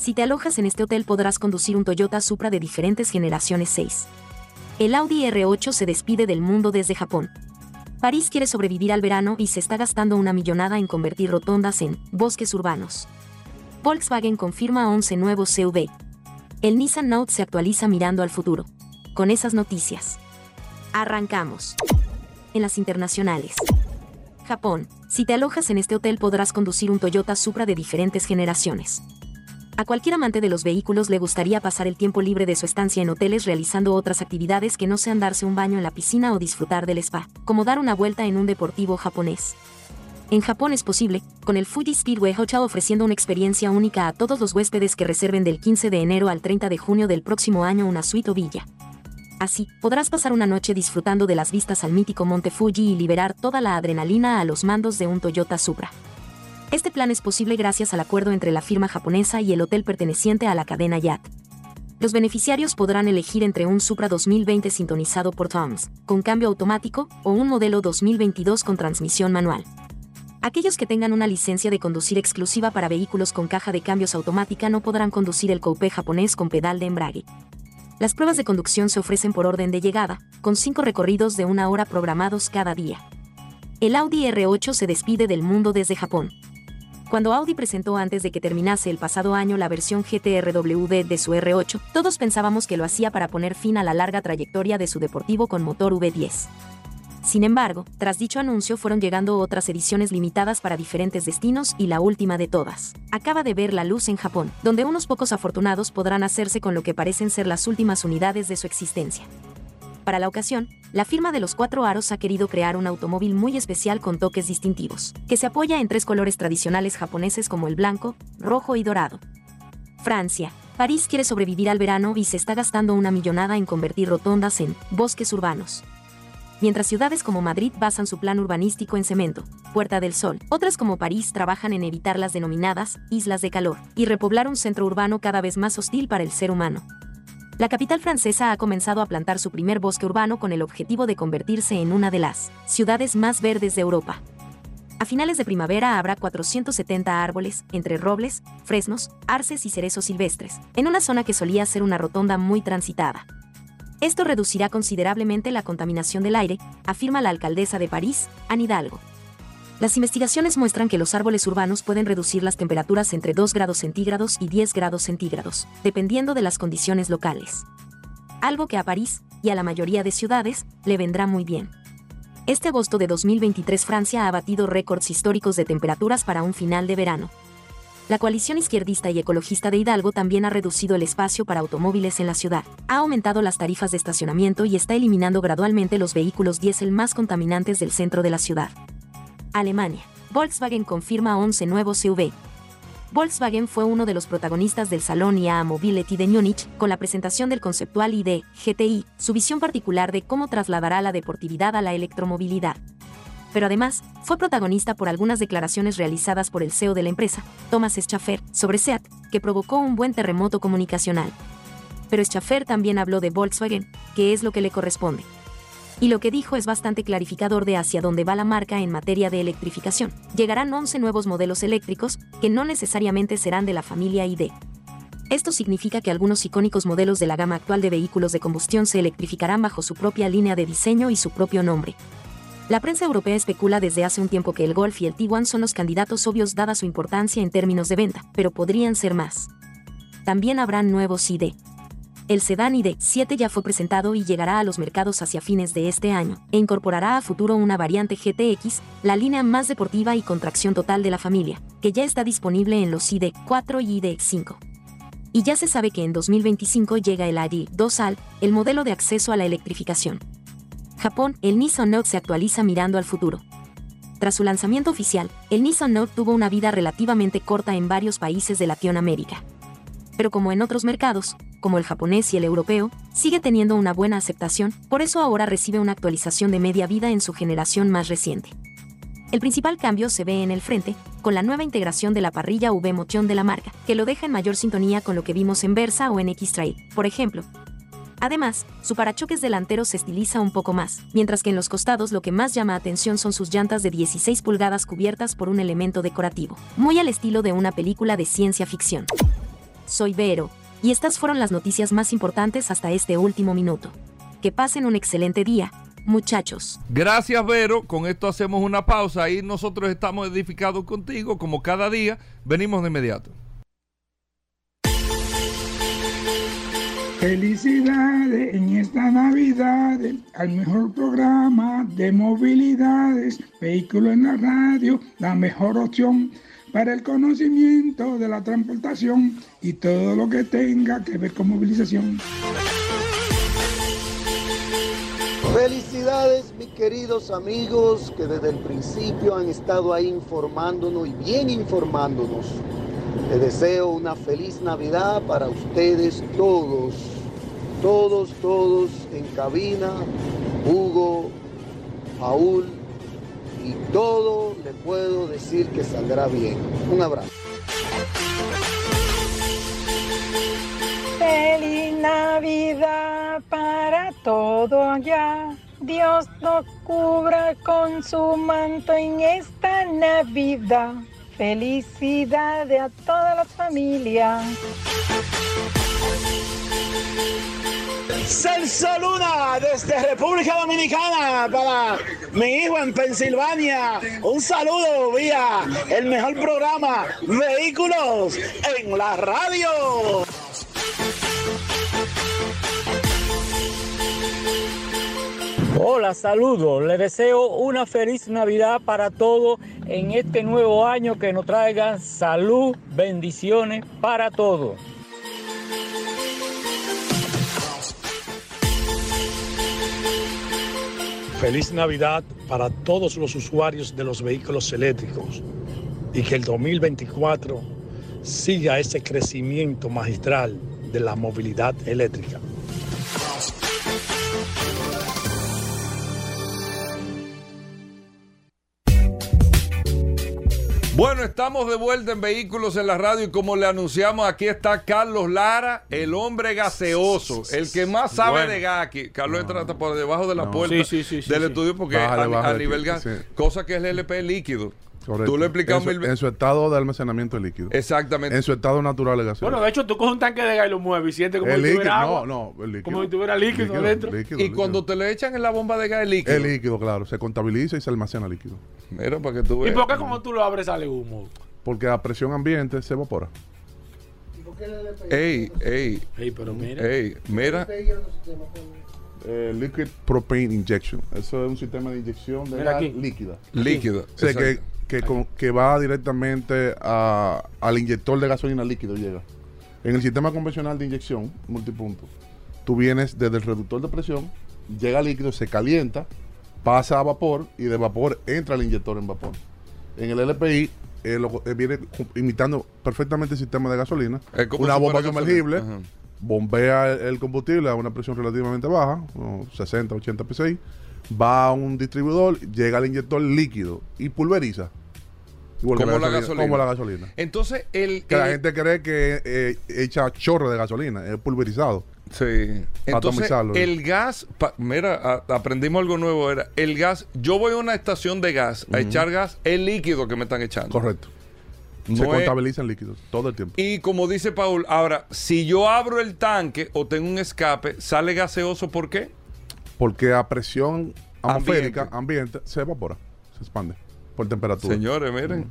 Si te alojas en este hotel podrás conducir un Toyota Supra de diferentes generaciones 6. El Audi R8 se despide del mundo desde Japón. París quiere sobrevivir al verano y se está gastando una millonada en convertir rotondas en bosques urbanos. Volkswagen confirma 11 nuevos CV. El Nissan Note se actualiza mirando al futuro. Con esas noticias. Arrancamos. En las internacionales. Japón. Si te alojas en este hotel podrás conducir un Toyota Supra de diferentes generaciones. A cualquier amante de los vehículos le gustaría pasar el tiempo libre de su estancia en hoteles realizando otras actividades que no sean darse un baño en la piscina o disfrutar del spa, como dar una vuelta en un deportivo japonés. En Japón es posible, con el Fuji Speedway Hotel ofreciendo una experiencia única a todos los huéspedes que reserven del 15 de enero al 30 de junio del próximo año una suite o villa. Así, podrás pasar una noche disfrutando de las vistas al mítico Monte Fuji y liberar toda la adrenalina a los mandos de un Toyota Supra. Este plan es posible gracias al acuerdo entre la firma japonesa y el hotel perteneciente a la cadena Yacht. Los beneficiarios podrán elegir entre un Supra 2020 sintonizado por TOMS, con cambio automático, o un modelo 2022 con transmisión manual. Aquellos que tengan una licencia de conducir exclusiva para vehículos con caja de cambios automática no podrán conducir el coupé japonés con pedal de embrague. Las pruebas de conducción se ofrecen por orden de llegada, con cinco recorridos de una hora programados cada día. El Audi R8 se despide del mundo desde Japón. Cuando Audi presentó antes de que terminase el pasado año la versión GTRWD de su R8, todos pensábamos que lo hacía para poner fin a la larga trayectoria de su deportivo con motor V10. Sin embargo, tras dicho anuncio fueron llegando otras ediciones limitadas para diferentes destinos y la última de todas. Acaba de ver la luz en Japón, donde unos pocos afortunados podrán hacerse con lo que parecen ser las últimas unidades de su existencia. Para la ocasión, la firma de los cuatro aros ha querido crear un automóvil muy especial con toques distintivos, que se apoya en tres colores tradicionales japoneses como el blanco, rojo y dorado. Francia. París quiere sobrevivir al verano y se está gastando una millonada en convertir rotondas en bosques urbanos. Mientras ciudades como Madrid basan su plan urbanístico en cemento, Puerta del Sol, otras como París trabajan en evitar las denominadas islas de calor y repoblar un centro urbano cada vez más hostil para el ser humano. La capital francesa ha comenzado a plantar su primer bosque urbano con el objetivo de convertirse en una de las ciudades más verdes de Europa. A finales de primavera habrá 470 árboles, entre robles, fresnos, arces y cerezos silvestres, en una zona que solía ser una rotonda muy transitada. Esto reducirá considerablemente la contaminación del aire, afirma la alcaldesa de París, Anne Hidalgo. Las investigaciones muestran que los árboles urbanos pueden reducir las temperaturas entre 2 grados centígrados y 10 grados centígrados, dependiendo de las condiciones locales. Algo que a París, y a la mayoría de ciudades, le vendrá muy bien. Este agosto de 2023 Francia ha batido récords históricos de temperaturas para un final de verano. La coalición izquierdista y ecologista de Hidalgo también ha reducido el espacio para automóviles en la ciudad, ha aumentado las tarifas de estacionamiento y está eliminando gradualmente los vehículos diésel más contaminantes del centro de la ciudad. Alemania. Volkswagen confirma 11 nuevos CV. Volkswagen fue uno de los protagonistas del Salón IA Mobility de Múnich con la presentación del conceptual ID GTI, su visión particular de cómo trasladará la deportividad a la electromovilidad. Pero además, fue protagonista por algunas declaraciones realizadas por el CEO de la empresa, Thomas Schaffer, sobre SEAT, que provocó un buen terremoto comunicacional. Pero Schaffer también habló de Volkswagen, que es lo que le corresponde y lo que dijo es bastante clarificador de hacia dónde va la marca en materia de electrificación. Llegarán 11 nuevos modelos eléctricos, que no necesariamente serán de la familia ID. Esto significa que algunos icónicos modelos de la gama actual de vehículos de combustión se electrificarán bajo su propia línea de diseño y su propio nombre. La prensa europea especula desde hace un tiempo que el Golf y el Tiguan son los candidatos obvios dada su importancia en términos de venta, pero podrían ser más. También habrán nuevos ID. El sedán ID7 ya fue presentado y llegará a los mercados hacia fines de este año, e incorporará a futuro una variante GTX, la línea más deportiva y con tracción total de la familia, que ya está disponible en los ID4 y ID5. Y ya se sabe que en 2025 llega el ID2 al, el modelo de acceso a la electrificación. Japón, el Nissan Note se actualiza mirando al futuro. Tras su lanzamiento oficial, el Nissan Note tuvo una vida relativamente corta en varios países de Latinoamérica. Pero como en otros mercados, como el japonés y el europeo, sigue teniendo una buena aceptación, por eso ahora recibe una actualización de media vida en su generación más reciente. El principal cambio se ve en el frente, con la nueva integración de la parrilla V-Motion de la marca, que lo deja en mayor sintonía con lo que vimos en Versa o en X-Trail, por ejemplo. Además, su parachoques delantero se estiliza un poco más, mientras que en los costados lo que más llama atención son sus llantas de 16 pulgadas cubiertas por un elemento decorativo, muy al estilo de una película de ciencia ficción. Soy Vero, y estas fueron las noticias más importantes hasta este último minuto. Que pasen un excelente día, muchachos. Gracias, Vero. Con esto hacemos una pausa y nosotros estamos edificados contigo, como cada día. Venimos de inmediato. Felicidades en esta Navidad al mejor programa de movilidades, vehículo en la radio, la mejor opción para el conocimiento de la transportación y todo lo que tenga que ver con movilización. Felicidades mis queridos amigos que desde el principio han estado ahí informándonos y bien informándonos. Les deseo una feliz Navidad para ustedes todos, todos, todos en cabina, Hugo, Paul, y todo puedo decir que saldrá bien. Un abrazo. Feliz Navidad para todo allá. Dios nos cubra con su manto en esta Navidad. Felicidades a todas las familias. Celso Luna desde República Dominicana para mi hijo en Pensilvania. Un saludo vía el mejor programa Vehículos en la radio. Hola, saludos. Les deseo una feliz Navidad para todos en este nuevo año que nos traiga salud, bendiciones para todos. Feliz Navidad para todos los usuarios de los vehículos eléctricos y que el 2024 siga ese crecimiento magistral de la movilidad eléctrica. Bueno, estamos de vuelta en Vehículos en la Radio y como le anunciamos, aquí está Carlos Lara, el hombre gaseoso, el que más sabe Bueno. de gas aquí. Carlos entra hasta por debajo de la No. puerta Sí, sí, sí, sí, del estudio porque a, a nivel gas, cosa que es el LP líquido. Correcto. Tú lo explicas en, su, mil veces. en su estado de almacenamiento de líquido. Exactamente. En su estado natural de gasolina. Bueno, de hecho, tú coges un tanque de gas y lo mueves y sientes como El si líquido, tuviera no, agua. no, el líquido. Como si tuviera líquido, Líquido, adentro. líquido, y líquido. cuando te le echan en la bomba de gas el líquido. El líquido, claro, se contabiliza y se almacena líquido. Mira, para que tú ¿Y veas. por qué cuando tú lo abres sale humo? Porque a presión ambiente se evapora. Ey, ey. Ey, pero mira. Ey, mira. Eh, liquid propane injection. Eso es un sistema de inyección de Mira gas aquí. líquida. Líquido. O sea, que. Que, con- que va directamente a- al inyector de gasolina líquido llega. En el sistema convencional de inyección multipunto, tú vienes desde el reductor de presión, llega líquido, se calienta, pasa a vapor y de vapor entra el inyector en vapor. En el LPI eh, lo- eh, viene imitando perfectamente el sistema de gasolina. Como Una bomba sumergible. Ajá. bombea el, el combustible a una presión relativamente baja, unos 60, 80 psi, va a un distribuidor, llega al inyector líquido y pulveriza. Igual Como la gasolina. Como la gasolina. Entonces, el. Que la gente cree que eh, echa chorro de gasolina, es pulverizado. Sí. Entonces, el gas, pa- mira, a- aprendimos algo nuevo, era el gas, yo voy a una estación de gas a echar gas, el líquido que me están echando. Correcto. No Se es- contabilizan líquidos todo el tiempo. Y como dice Paul, ahora, si yo abro el tanque o tengo un escape, sale gaseoso, ¿por qué? Porque a presión atmosférica, ambiente, se evapora, se expande por temperatura. Señores, miren.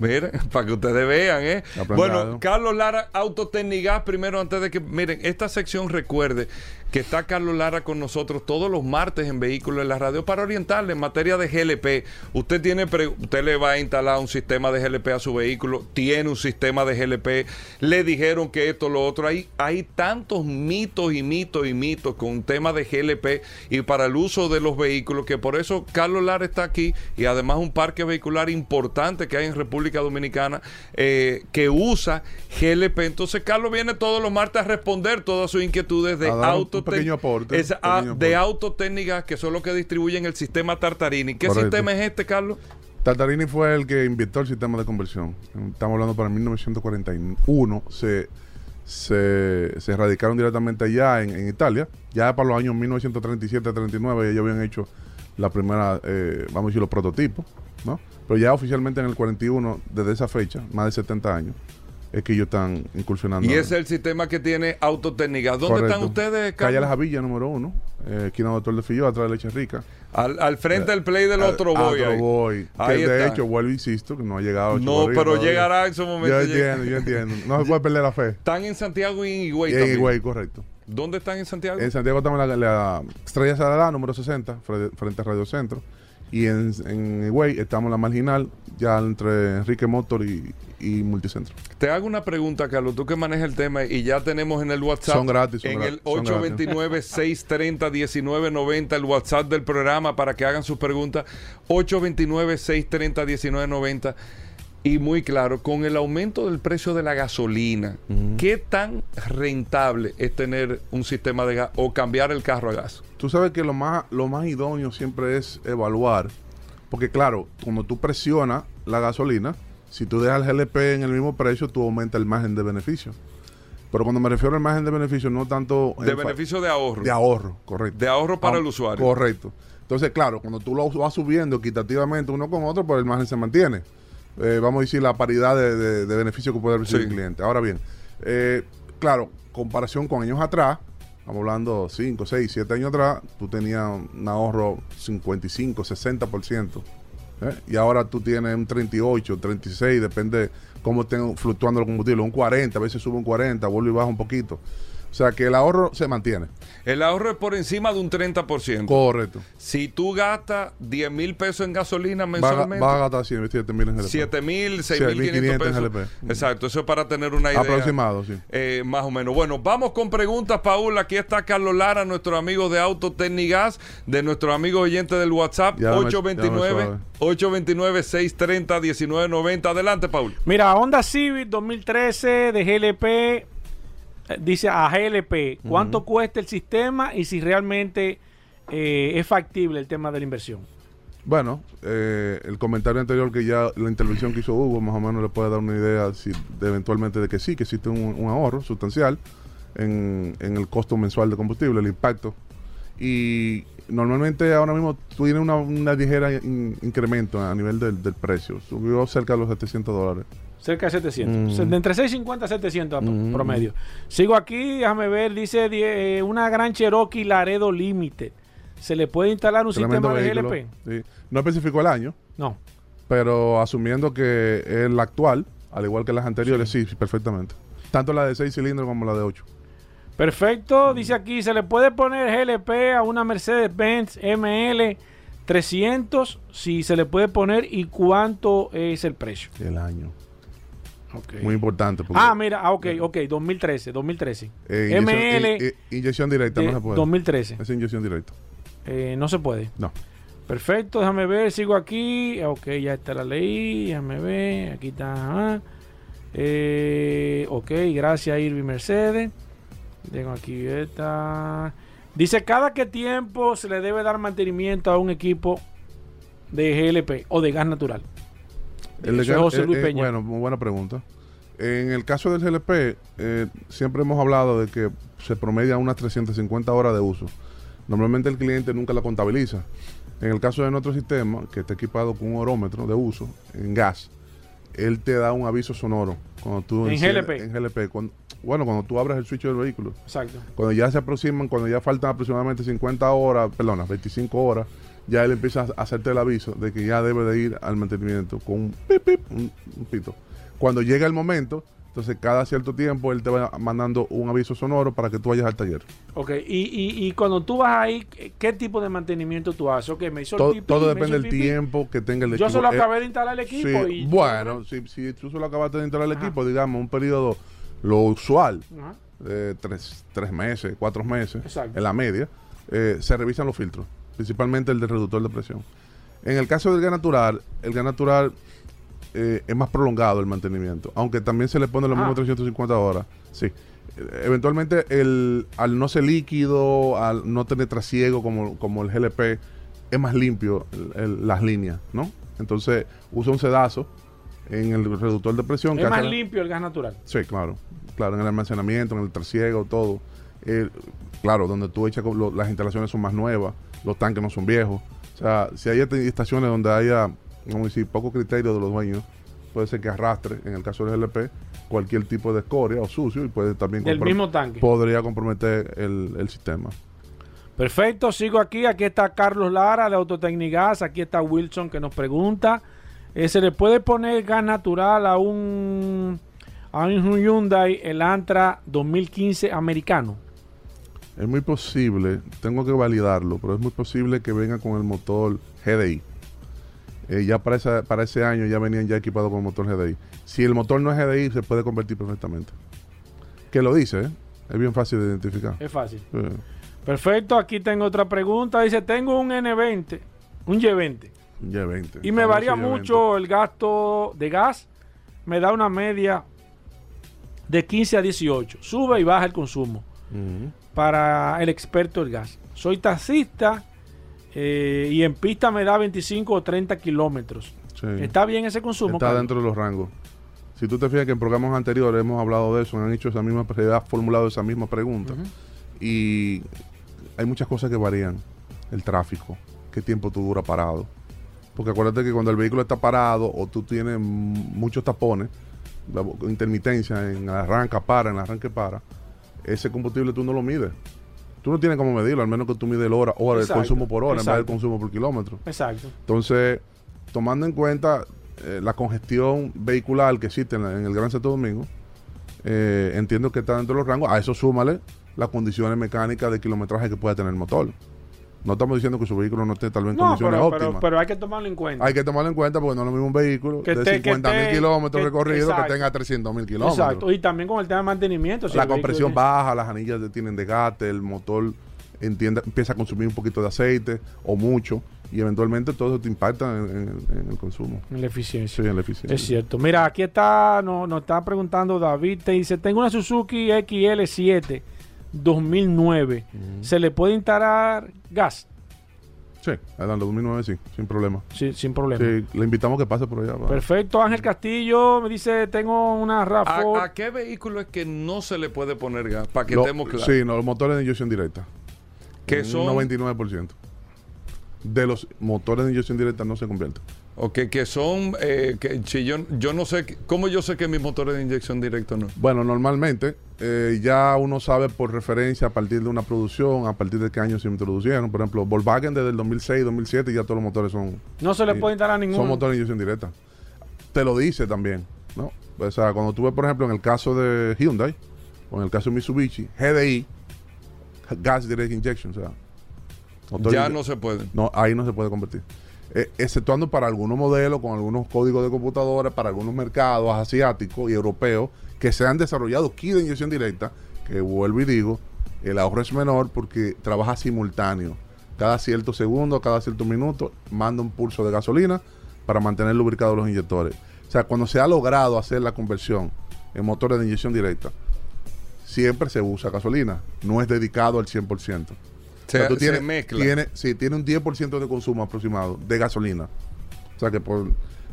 Miren, para que ustedes vean, ¿eh? Bueno. Carlos Lara, Autotecnigas, primero antes de que, miren, esta sección recuerde que está Carlos Lara con nosotros todos los martes en Vehículos en la Radio para orientarle en materia de GLP. Usted tiene, usted le va a instalar un sistema de GLP a su vehículo, tiene un sistema de GLP, le dijeron que esto, lo otro. Hay, hay tantos mitos y mitos y mitos con tema de GLP y para el uso de los vehículos que por eso Carlos Lara está aquí y además un parque vehicular importante que hay en República Dominicana eh, que usa GLP. Entonces Carlos viene todos los martes a responder todas sus inquietudes de un- auto un pequeño aporte, de autotécnicas que son los que distribuyen el sistema Tartarini. ¿Qué Correcto. sistema es este, Carlos? Tartarini fue el que inventó el sistema de conversión. Estamos hablando para 1941. Se, se, se radicaron directamente allá en, en Italia. Ya para los años 1937-39 ellos habían hecho la primera, eh, vamos a decir, los prototipos. ¿no? Pero ya oficialmente en el 41, desde esa fecha, más de 70 años, es que ellos están incursionando. Y ese es el sistema que tiene autotécnicas. ¿Dónde Correcto. están ustedes, Calle Carlos? Las Javillas, número uno. Eh, esquina Doctor de Filló, atrás de Leche Rica. Al, al frente del play del otro boy. otro ahí. boy. Que Ahí de está. hecho, vuelvo insisto, que no ha llegado. No, Chico pero llegará en su momento. Yo entiendo, yo entiendo. No se puede perder la fe. Están en Santiago y en Higüey En. Higüey, correcto. ¿Dónde están en Santiago? En Santiago estamos en la, la Estrella Salada, número 60, fre- frente a Radio Centro. Y en, en Higüey estamos en la marginal, ya entre Enrique Motor y, y Multicentro. Te hago una pregunta, Carlos, tú que manejas el tema y ya tenemos en el WhatsApp. Son gratis, son En gratis, el son gratis. 829-630-1990, el WhatsApp del programa para que hagan sus preguntas. 829-630-1990. Y muy claro, con el aumento del precio de la gasolina, ¿qué tan rentable es tener un sistema de gas o cambiar el carro a gas? Tú sabes que lo más, lo más idóneo siempre es evaluar, porque claro, cuando tú presionas la gasolina, si tú dejas el GLP en el mismo precio, tú aumentas el margen de beneficio. Pero cuando me refiero al margen de beneficio, no tanto... De beneficio de ahorro. De ahorro, correcto. De ahorro para Ah, el usuario. Correcto. Entonces, claro, cuando tú lo vas subiendo equitativamente uno con otro, pues el margen se mantiene. Eh, vamos a decir la paridad de, de- de beneficio que puede recibir Sí. el cliente. Ahora bien, eh, claro, comparación con años atrás, estamos hablando 5, 6, 7 años atrás, tú tenías un ahorro 55, 60%. ¿Eh? Y ahora tú tienes un 38, 36, depende cómo estén fluctuando el combustible, un 40, a veces sube un 40, vuelve y baja un poquito. O sea que el ahorro se mantiene. El ahorro es por encima de un 30%. Correcto. Si tú gastas 10 mil pesos en gasolina mensualmente, va a gastar 7 mil en GLP. 7 mil, 6 mil 6.500 pesos. en GLP. Exacto, eso es para tener una idea. Aproximado, sí. eh, más o menos. Bueno, vamos con preguntas, Paul. Aquí está Carlos Lara, nuestro amigo de Autotecnigas, de nuestro amigo oyente del WhatsApp, Ya me- 829 ya me 829-630-1990. Adelante, Paul. Mira, Honda Civic 2013 de GLP, dice a GLP, ¿cuánto cuesta el sistema y si realmente eh, es factible el tema de la inversión? Bueno, eh, el comentario anterior que ya la intervención que hizo Hugo más o menos le puede dar una idea si, de eventualmente de que sí, que existe un, un ahorro sustancial en, en el costo mensual de combustible, el impacto. Y normalmente ahora mismo tiene una, una ligera in- incremento a nivel del, del precio. Subió cerca de los 700 dólares. Cerca de 700. Mm. Entre 650 a 700 a pro- Mm. promedio. Sigo aquí, déjame ver, dice eh, una gran Cherokee Laredo Limited. ¿Se le puede instalar un Tremendo sistema de GLP? sí. No especificó el año, No. pero asumiendo que es la actual, al igual que las anteriores, sí, sí, perfectamente. Tanto la de 6 cilindros como la de 8. Perfecto, dice aquí, se le puede poner GLP a una Mercedes-Benz ML 300, si se le puede poner y cuánto es el precio. El año. Muy importante. Ah, mira, ah, ok, ok, 2013, 2013. eh, inyección, ML inyección directa, no se puede. 2013. Es inyección directa. eh, no se puede. No. Perfecto, déjame ver, sigo aquí. Ok, ya está la ley, déjame ver, aquí está. Eh, ok, gracias Irving Mercedes. Tengo aquí esta. Dice, cada qué tiempo se le debe dar mantenimiento a un equipo de GLP o de gas natural. El Eso es legal- José eh, Luis eh, Peña. bueno, muy buena pregunta. En el caso del GLP, eh, siempre hemos hablado de que se promedia unas 350 horas de uso. Normalmente el cliente nunca la contabiliza. En el caso de nuestro sistema, que está equipado con un orómetro de uso en gas, él te da un aviso sonoro cuando tú En GLP. En GLP. Cuando- bueno, cuando tú abres el switch del vehículo. Exacto. Cuando ya se aproximan, cuando ya faltan aproximadamente 50 horas, perdón, 25 horas, ya él empieza a hacerte el aviso de que ya debe de ir al mantenimiento con un pip, pip, un, un pito. Cuando llega el momento, entonces cada cierto tiempo él te va mandando un aviso sonoro para que tú vayas al taller. Ok, y, y, y cuando tú vas ahí, ¿qué- ¿qué tipo de mantenimiento tú haces? Ok, me hizo el Todo, todo depende del tiempo que tenga el Yo equipo. solo Eh, acabé de instalar el equipo sí, y... bueno, si, si tú solo acabaste de instalar el equipo, digamos, un periodo, lo usual, Ajá. de tres, tres meses, cuatro meses, Exacto. en la media, eh, se revisan los filtros, principalmente el del reductor de presión. En el caso del gas natural, el gas natural eh, es más prolongado el mantenimiento, aunque también se le pone los Ah. mismos 350 horas. Sí. Eventualmente, el, al no ser líquido, al no tener trasiego como, como el GLP, es más limpio el- el- las líneas, ¿no? Entonces, usa un sedazo en el reductor de presión. que Es más hace- limpio el gas natural. Sí, claro. Claro, en el almacenamiento, en el trasiego, todo. Eh, claro, donde tú echas, lo- las instalaciones son más nuevas, los tanques no son viejos. O sea, si hay esta- estaciones donde haya, vamos a decir, poco criterio de los dueños, puede ser que arrastre, en el caso del LP, cualquier tipo de escoria o sucio y puede también... Del mismo tanque. Podría comprometer el, el sistema. Perfecto, sigo aquí. Aquí está Carlos Lara de Autotecnigas. Aquí está Wilson que nos pregunta: eh, ¿se le puede poner gas natural a un, a un Hyundai Elantra 2015 americano? Es muy posible, tengo que validarlo, pero es muy posible que venga con el motor GDI. Eh, ya para, esa- para ese año ya venían ya equipados con motor GDI. Si el motor no es GDI, se puede convertir perfectamente. Que lo dice, ¿eh? Es bien fácil de identificar. Es fácil. Perfecto, aquí tengo otra pregunta. Dice: Tengo un N20, un Y20, un Y20. y me varía Y20. mucho el gasto de gas. Me da una media de 15 a 18. Sube y baja el consumo. Para el experto del gas. Soy taxista eh, y en pista me da 25 o 30 kilómetros. Sí. ¿Está bien ese consumo? Está Carlos? dentro de los rangos. Si tú te fijas que en programas anteriores hemos hablado de eso, han hecho esa misma, se ha formulado esa misma pregunta. Y hay muchas cosas que varían. El tráfico, qué tiempo tú dura parado. Porque acuérdate que cuando el vehículo está parado o tú tienes muchos tapones, la intermitencia en el arranca, para, en arranque, para, ese combustible tú no lo mides. Tú no tienes cómo medirlo, al menos que tú mides el hora, hora el consumo por hora en vez del consumo por kilómetro. Exacto. Entonces, tomando en cuenta eh, la congestión vehicular que existe en, la- en el Gran Santo Domingo, eh, entiendo que está dentro de los rangos. A eso súmale las condiciones mecánicas de kilometraje que pueda tener el motor. No estamos diciendo que su vehículo no esté tal vez en No, condiciones pero, óptimas. pero, pero hay que tomarlo en cuenta. Hay que tomarlo en cuenta porque no es lo mismo un vehículo Que de esté- que 50 mil kilómetros que- recorridos que exacto. tenga 300 mil kilómetros. Exacto. Y también con el tema de mantenimiento. si la compresión baja, las anillas tienen desgaste, el motor entiende, empieza a consumir un poquito de aceite o mucho y eventualmente todo eso te impacta en, en- en el consumo. En la eficiencia. Sí, en la eficiencia. Es cierto. Mira, aquí está, nos, nos está preguntando David, te dice, tengo una Suzuki XL7 2009. ¿Se le puede instalar gas? Sí, adelante, 2009 sí, sin problema. Sí, sin problema. Sí, le invitamos que pase por allá. Perfecto. Ángel Castillo me dice, tengo una RAV4. ¿A, a qué vehículo es que no se le puede poner gas? Para que Lo- estemos claros. Sí, no, los motores de inyección directa. Que Un son- 99%. De los motores de inyección directa no se convierten. O que, que son, eh, que si yo, yo no sé, ¿cómo yo sé que mis motores de inyección directa no? Bueno, normalmente eh, ya uno sabe por referencia a partir de una producción, a partir de qué año se introducieron. Por ejemplo, Volkswagen desde el 2006, 2007 ya todos los motores son... No se le puede instalar ninguno. Son motores de inyección directa. Te lo dice también, ¿no? O sea, cuando tú ves, por ejemplo, en el caso de Hyundai o en el caso de Mitsubishi, GDI, Gas Direct Injection, o sea... Ya no se puede. no, ahí no se puede convertir. Eh, exceptuando para algunos modelos con algunos códigos de computadora, para algunos mercados asiáticos y europeos que se han desarrollado kit de inyección directa, que vuelvo y digo, el ahorro es menor porque trabaja simultáneo. Cada cierto segundo, cada cierto minuto, manda un pulso de gasolina para mantener lubricados los inyectores. O sea, cuando se ha logrado hacer la conversión en motores de inyección directa, siempre se usa gasolina, no es dedicado al 100%. Se- O sea, tú se tienes, mezcla. tiene- sí, tiene un 10% de consumo aproximado de gasolina. O sea que por,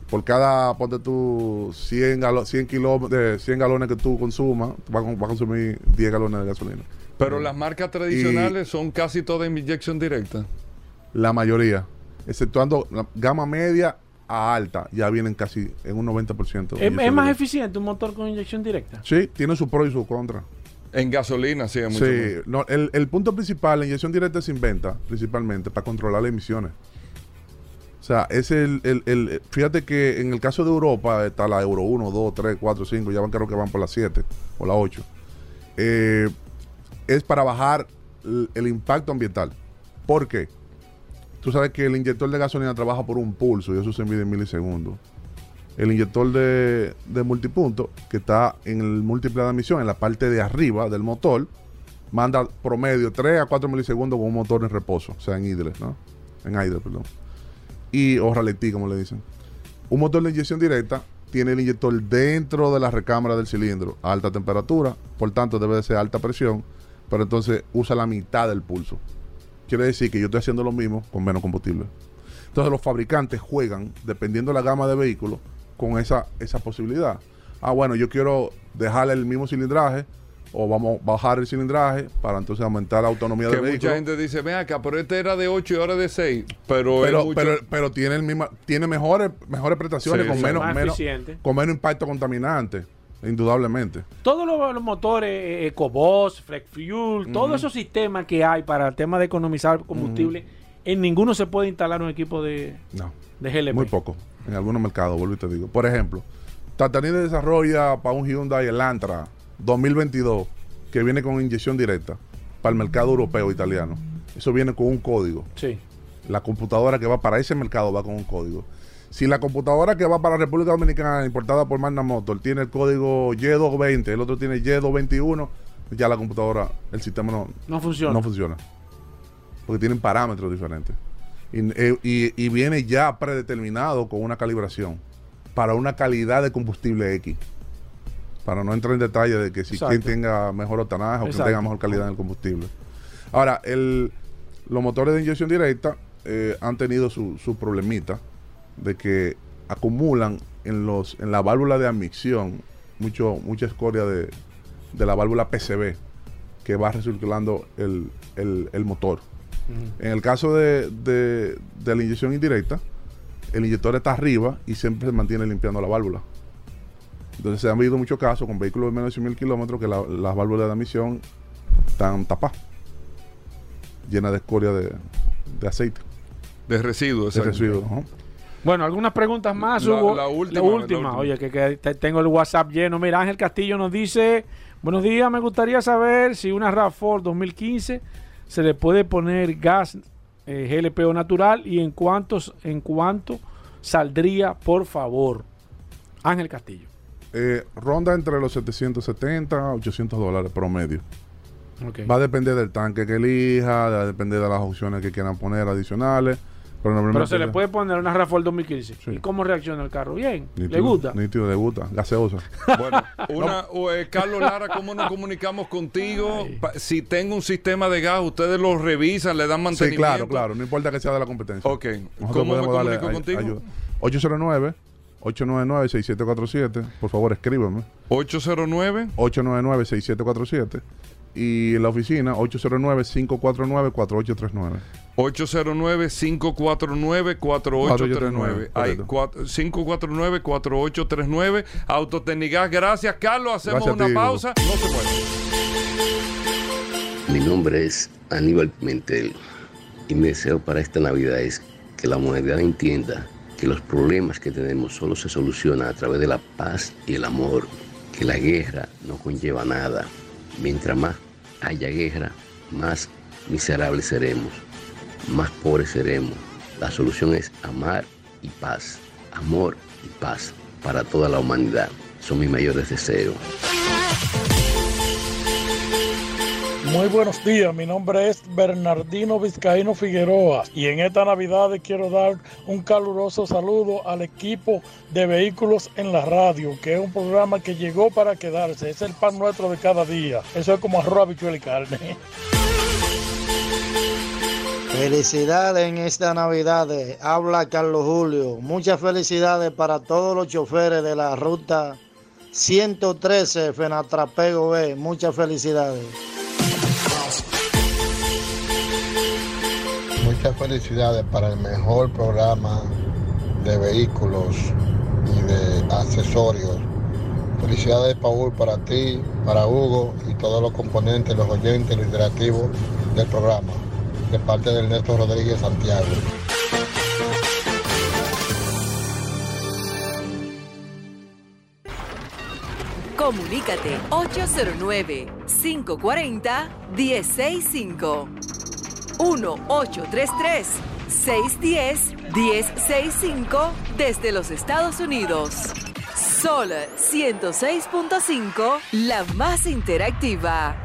por cada, ponte tú 100, galo- 100, kilómetros, de 100 galones que tú consumas, vas, a con- vas a consumir 10 galones de gasolina. Pero las marcas tradicionales son casi todas en inyección directa. La mayoría, exceptuando la gama media a alta, ya vienen casi en un 90%. de ¿Es, es más eficiente un motor con inyección directa? Sí, tiene su pro y su contra. En gasolina, sí, es mucho Sí, más. no, el, el punto principal, la inyección directa se inventa principalmente para controlar las emisiones. O sea, es el, el- el- Fíjate que en el caso de Europa está la Euro 1, 2, 3, 4, 5, ya van creo que van por la 7 o la 8. Eh, es para bajar el, el impacto ambiental. ¿Por qué? Tú sabes que el inyector de gasolina trabaja por un pulso y eso se mide en milisegundos. El inyector de, de multipunto, que está en el múltiple de admisión, en la parte de arriba del motor, manda promedio 3 a 4 milisegundos con un motor en reposo, o sea, en idle, ¿no? En idle, perdón. Y, o ralentí, como le dicen. Un motor de inyección directa tiene el inyector dentro de la recámara del cilindro a alta temperatura, por tanto debe de ser alta presión, pero entonces usa la mitad del pulso. Quiere decir que yo estoy haciendo lo mismo con menos combustible. Entonces los fabricantes juegan, dependiendo de la gama de vehículos, con esa, esa posibilidad. Ah, bueno, yo quiero dejarle el mismo cilindraje o vamos a bajar el cilindraje para entonces aumentar la autonomía Que del vehículo. mucha gente dice, ven acá, pero este era de 8 y ahora de 6. Pero, pero, mucho- pero, pero tiene el misma, tiene mejores, mejores prestaciones Sí, con sí. menos, menos, con menos impacto contaminante, indudablemente. Todos los, los motores, eh, EcoBoss, Flex Fuel, todos esos sistemas que hay para el tema de economizar combustible, en ninguno se puede instalar un equipo de, No. de GLP. Muy poco. En algunos mercados, vuelvo y te digo. Por ejemplo, Tatanide desarrolla para un Hyundai Elantra 2022 que viene con inyección directa para el mercado europeo italiano. Eso viene con un código. Sí. La computadora que va para ese mercado va con un código. Si la computadora que va para República Dominicana importada por Magna Motor tiene el código Y220, el otro tiene Y221, ya la computadora, el sistema no, No funciona. no funciona. Porque tienen parámetros diferentes. Y, eh, y- y viene ya predeterminado con una calibración para una calidad de combustible X. Para no entrar en detalle de que si Exacto. quien tenga mejor octanaje o quien tenga mejor calidad en el combustible. Ahora, el, los motores de inyección directa eh, han tenido su, su problemita de que acumulan en los en la válvula de admisión mucho, mucha escoria de, de la válvula PCB que va recirculando el, el- el motor. En el caso de, de- de la inyección indirecta, el inyector está arriba y siempre se mantiene limpiando la válvula. Entonces se han habido muchos casos con vehículos de menos de 100 mil kilómetros que la- las válvulas de admisión están tapadas, llenas de escoria de, de aceite. de residuos. De exacto. residuos. Bueno, algunas preguntas más, La- Hugo. la última, la última. Oye, que, que te- tengo el WhatsApp lleno. Mira, Ángel Castillo nos dice, buenos días, me gustaría saber si una RAV4 2015 se le puede poner gas eh, GLP o natural y en cuántos, en cuánto saldría, por favor. Ángel Castillo. Eh, ronda entre los 770 a 800 dólares promedio. Va a depender del tanque que elija, va a depender de las opciones que quieran poner adicionales. Pero, se le puede poner una RAV4 2015. ¿Y cómo reacciona el carro? Bien. ¿Le Nítido, gusta? Nítido, le gusta. Gaseosa. Bueno, una, o, eh, Carlos Lara, ¿cómo nos comunicamos contigo? Pa- si tengo un sistema de gas, ustedes lo revisan, le dan Sí, mantenimiento. claro, claro. No importa que sea de la competencia. Ok. Nosotros ¿Cómo me comunico ay- contigo? ayuda. 809-899-6747. Por favor, escríbeme. 809 899-6747. Y en la oficina, 809-549-4839. 809-549-4839. Hay Correcto. 549-4839. Autotecnigas, gracias, Carlos. Hacemos Gracias una ti, pausa. No se muevan. Mi nombre es Aníbal Pimentel y mi deseo para esta Navidad es que la humanidad entienda que los problemas que tenemos solo se solucionan a través de la paz y el amor, que la guerra no conlleva nada. Mientras más haya guerra, más miserables seremos, más pobres seremos. La solución es amar y paz, amor y paz para toda la humanidad. Son mis mayores deseos. Muy buenos días, mi nombre es Bernardino Vizcaíno Figueroa y en esta Navidad quiero dar un caluroso saludo al equipo de Vehículos en la Radio, que es un programa que llegó para quedarse, es el pan nuestro de cada día, eso es como arroz, habichuela y carne. Felicidades en esta Navidad. Habla Carlos Julio. Muchas felicidades para todos los choferes de la ruta 113 Fenatrapego B. Muchas felicidades. Felicidades para el mejor programa de vehículos y de accesorios. Felicidades, Paul, para ti, para Hugo y todos los componentes, los oyentes, los interactivos del programa. De parte del Ernesto Rodríguez Santiago. Comunícate 809-540-1065. 1-833-610-1065 desde los Estados Unidos. Sol 106.5, la más interactiva.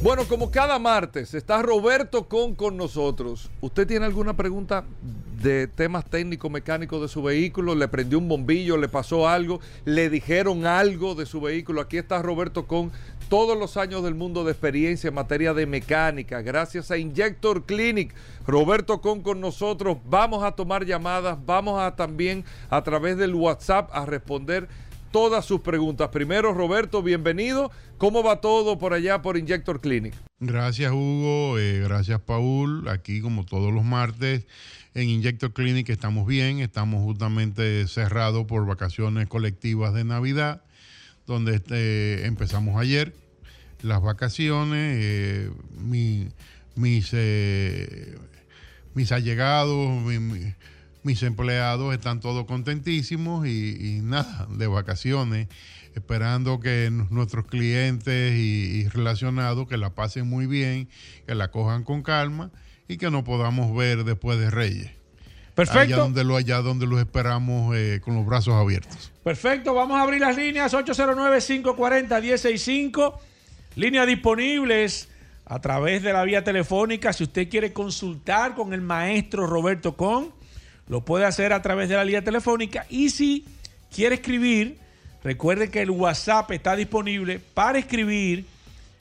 Bueno, como cada martes está Roberto Con con nosotros. ¿Usted tiene alguna pregunta de temas técnicos mecánicos de su vehículo? ¿Le prendió un bombillo? ¿Le pasó algo? ¿Le dijeron algo de su vehículo? Aquí está Roberto Con todos los años del mundo de experiencia en materia de mecánica. Gracias a Injector Clinic. Roberto Con con nosotros. Vamos a tomar llamadas. Vamos a también a través del WhatsApp a responder todas sus preguntas. Primero, Roberto, bienvenido. ¿Cómo va todo por allá por Injector Clinic? Gracias Hugo, eh, gracias Paul. Aquí como todos los martes en Injector Clinic estamos bien, estamos justamente cerrados por vacaciones colectivas de Navidad, donde este, empezamos ayer las vacaciones. eh, mi- mis, eh, mis allegados, mi- mi- mis empleados están todos contentísimos y, nada, de vacaciones, esperando que nuestros clientes y, y relacionados que la pasen muy bien, que la cojan con calma y que nos podamos ver después de Reyes. Perfecto. Allá donde, lo, allá donde los esperamos eh, con los brazos abiertos. Perfecto, vamos a abrir las líneas 809-540-1065. Líneas disponibles a través de la vía telefónica. Si usted quiere consultar con el maestro Roberto Con, lo puede hacer a través de la línea telefónica. Y si quiere escribir, recuerde que el WhatsApp está disponible para escribir.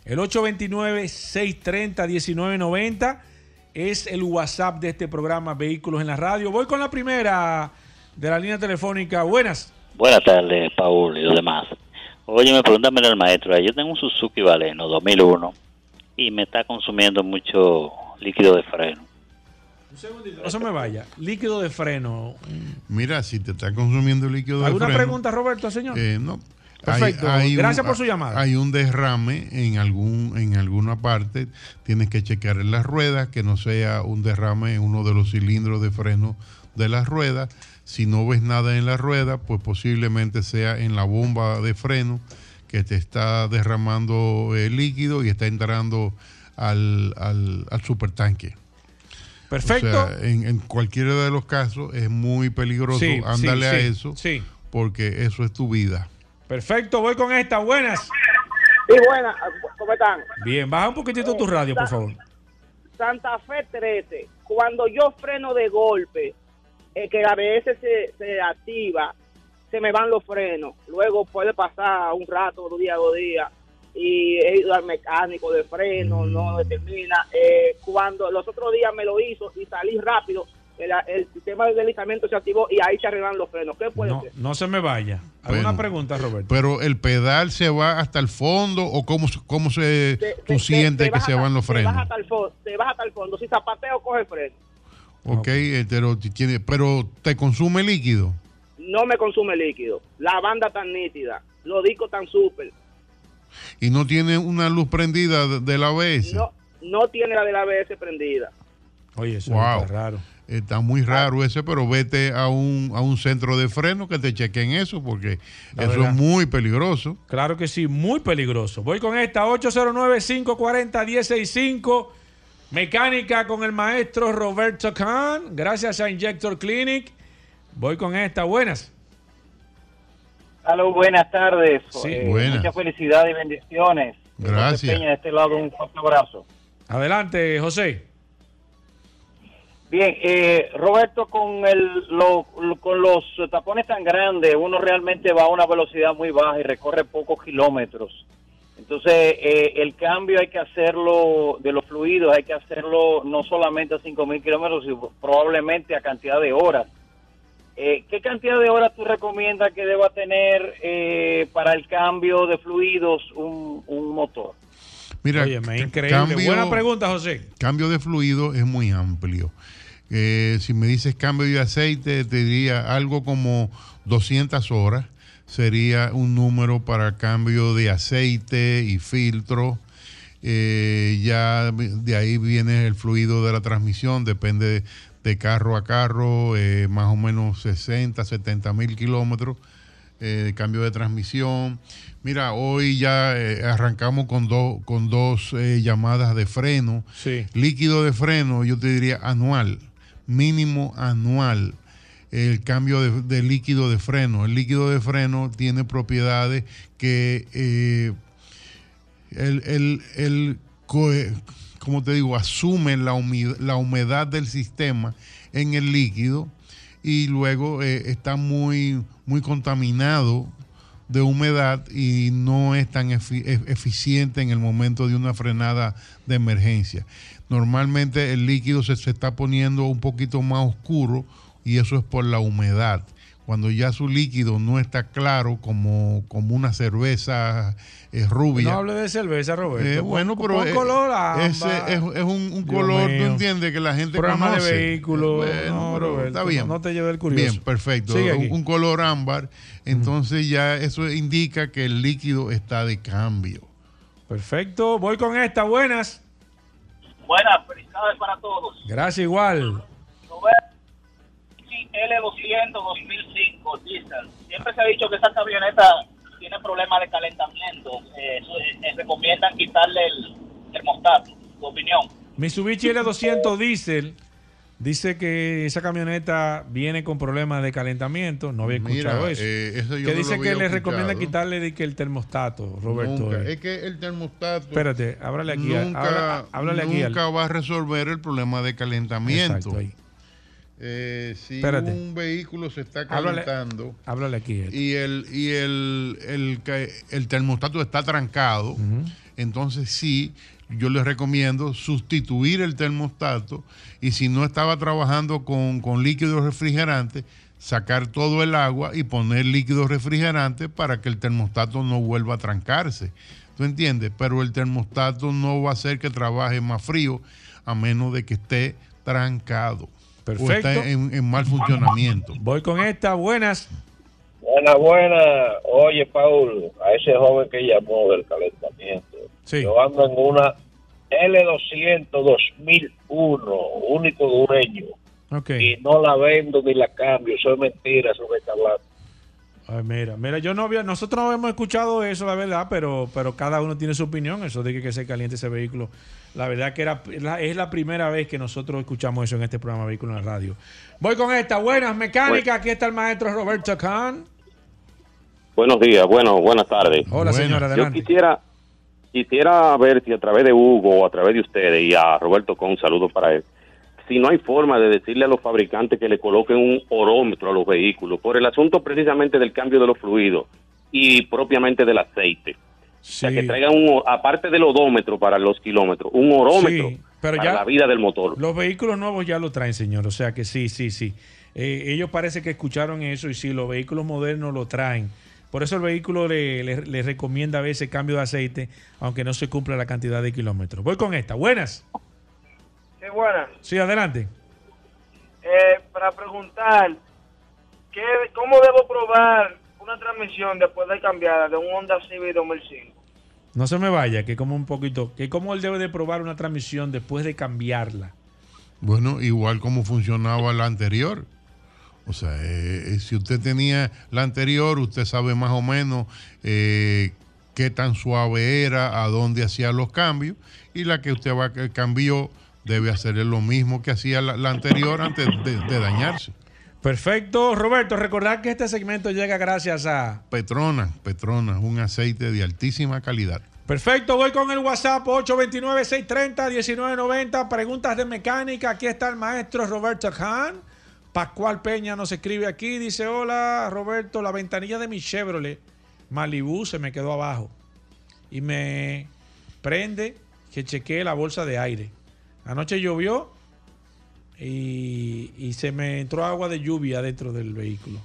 El 829-630-1990 es el WhatsApp de este programa Vehículos en la Radio. Voy con la primera de la línea telefónica. Buenas. Buenas tardes, Paul y los demás. Oye, me pregúntame al maestro. Yo tengo un Suzuki Valeno 2001 y me está consumiendo mucho líquido de freno. No se me vaya. Líquido de freno. Mira, si te está consumiendo líquido de ¿Alguna freno, pregunta, Roberto, señor? eh, no. Perfecto. Gracias por su llamada. Hay un derrame en algún en alguna parte. Tienes que chequear en las ruedas que no sea un derrame en uno de los cilindros de freno de las ruedas. Si no ves nada en la rueda, pues posiblemente sea en la bomba de freno que te está derramando el líquido y está entrando al, al, al supertanque. Perfecto. O sea, en, en cualquiera de los casos es muy peligroso. Sí, Ándale sí, a eso. sí. Porque eso es tu vida. Perfecto, voy con esta. Buenas. Sí, buenas, ¿cómo están? Bien, baja un poquitito tu radio, por favor. Santa Fe 13, cuando yo freno de golpe, eh, que a veces se, se activa, se me van los frenos. Luego puede pasar un rato, dos días, dos días, y he ido al mecánico de freno, no determina. Eh, cuando los otros días me lo hizo y salí rápido, el, el sistema de deslizamiento se activó y ahí se arreglan los frenos. ¿Qué puede No, ser? no se me vaya. ¿Alguna Bueno. pregunta, Roberto? Pero el pedal se va hasta el fondo o cómo, se- cómo se tú sientes que se van los Se frenos. baja hasta el fondo, se baja hasta el fondo. Si zapateo, coge freno. Ok, eh, pero, tiene, pero te consume líquido. No me consume líquido. La banda tan nítida. Los discos tan súper. Y no tiene una luz prendida de- del ABS. No, no tiene la del ABS prendida. Oye, eso Wow. está raro. Está muy raro ese, pero vete a un, a un centro de freno que te chequen eso, porque La eso verdad. es muy peligroso. Claro que sí, muy peligroso. Voy con esta 809-540-165. Mecánica con el maestro Roberto Khan. Gracias a Injector Clinic. Voy con esta. Buenas. Aló, buenas tardes. Sí, Eh, buenas. Mucha felicidad y bendiciones. Gracias. Peña, de este lado, un fuerte abrazo. Adelante, José. Bien, eh, Roberto, con, el, lo- lo- con los tapones tan grandes, uno realmente va a una velocidad muy baja y recorre pocos kilómetros. Entonces, eh, el cambio hay que hacerlo de los fluidos, hay que hacerlo no solamente a 5.000 kilómetros, sino probablemente a cantidad de horas. Eh, ¿Qué cantidad de horas tú recomiendas que deba tener eh, para el cambio de fluidos un, un motor? Mira, Óyeme, ca- increíble. Buena pregunta, José. Cambio de fluido es muy amplio. Eh, si me dices cambio de aceite, te diría algo como 200 horas. Sería un número para cambio de aceite y filtro. Eh, ya de ahí viene el fluido de la transmisión, depende de carro a carro, eh, más o menos 60, 70 mil kilómetros eh, cambio de transmisión. Mira, hoy ya eh, arrancamos con, dos con dos eh, llamadas de freno. Líquido de freno, yo te diría anual, mínimo anual. El cambio de, líquido de freno. El líquido de freno tiene propiedades que eh, el, el, el co- como te digo, asume la humedad, la humedad del sistema en el líquido y luego eh, está muy, muy contaminado de humedad y no es tan e- eficiente en el momento de una frenada de emergencia. Normalmente el líquido se, se está poniendo un poquito más oscuro y eso es por la humedad. Cuando ya su líquido no está claro como, como una cerveza eh, rubia. No hable de cerveza, Roberto. Eh, bueno, pero pon eh, color ese es, es un, color, mío. tú entiendes, que la gente Programa de conoce. vehículos. Bueno, No, Roberto, está bien. no te lleve el curioso. Bien, perfecto. Un, un color ámbar. Entonces ya eso indica que el líquido está de cambio. Perfecto. Voy con esta. Buenas. Buenas, felicidades para todos. Gracias, igual. L200 2005 diesel. Siempre se ha dicho que esa camioneta tiene problemas de calentamiento. Eh, eh, eh, recomiendan quitarle el termostato. Tu opinión. Mitsubishi L200 Diesel dice que esa camioneta viene con problemas de calentamiento. No había Mira, escuchado eso. eh, eso yo que no dice que le recomienda quitarle de que el termostato, Roberto. Nunca. eh. Es que el termostato. Espérate, háblale aquí. Nunca, habla- háblale aquí al- nunca va a resolver el problema de calentamiento. Exacto, ahí. Eh, si Espérate. un vehículo se está calentando Háblale aquí. Esto. y el y el, el, el termostato está trancado, entonces sí, yo les recomiendo sustituir el termostato y si no estaba trabajando con, con líquido refrigerante, sacar todo el agua y poner líquido refrigerante para que el termostato no vuelva a trancarse. ¿Tú entiendes? Pero el termostato no va a hacer que trabaje más frío a menos de que esté trancado. O está en, en mal funcionamiento. Voy con esta. Buenas. Buena, buena. Oye, Paul, a ese joven que llamó del calentamiento. Yo ando en una L200 2001, único dueño. Y no la vendo ni la cambio. Eso es mentira, eso que está hablando. Ay, mira, mira, yo no había, nosotros no habíamos escuchado eso, la verdad, pero, pero cada uno tiene su opinión. Eso de que, que se caliente ese vehículo. La verdad que era, la- es la primera vez que nosotros escuchamos eso en este programa Vehículo en la Radio. Voy con esta. Buenas mecánicas. Aquí está el maestro Roberto Khan. Buenos días, bueno, buenas tardes. Hola, señora, Yo adelante. quisiera, quisiera ver si a través de Hugo o a través de ustedes y a Roberto con un saludo para él, si no hay forma de decirle a los fabricantes que le coloquen un orómetro a los vehículos por el asunto precisamente del cambio de los fluidos y propiamente del aceite. O sea, que traigan un, aparte del odómetro para los kilómetros, un orómetro Sí, pero para ya- la vida del motor. Los vehículos nuevos ya lo traen, señor. O sea que sí, sí, sí. Eh, ellos parece que escucharon eso y sí, los vehículos modernos lo traen. Por eso el vehículo le, le- le recomienda a veces cambio de aceite, aunque no se cumpla la cantidad de kilómetros. Voy con esta. Buenas. Sí, buenas. Sí, adelante. Eh, para preguntar, ¿qué, ¿cómo debo probar una transmisión después de cambiada de un Honda Civic 2005? No se me vaya, que como un poquito, que cómo él debe de probar una transmisión después de cambiarla. Bueno, igual como funcionaba la anterior. O sea, eh, eh, si usted tenía la anterior, usted sabe más o menos eh, qué tan suave era, a dónde hacía los cambios, y la que usted va que cambió debe hacer lo mismo que hacía la, la anterior antes de, de dañarse. Perfecto, Roberto. Recordar que este segmento llega gracias a. Petrona, Petrona, un aceite de altísima calidad. Perfecto, voy con el WhatsApp 829-630-1990. Preguntas de mecánica. Aquí está el maestro Roberto Khan. Pascual Peña nos escribe aquí. Dice: Hola, Roberto. La ventanilla de mi Chevrolet Malibu se me quedó abajo. Y me prende que chequeé la bolsa de aire. Anoche llovió y, y se me entró agua de lluvia dentro del vehículo.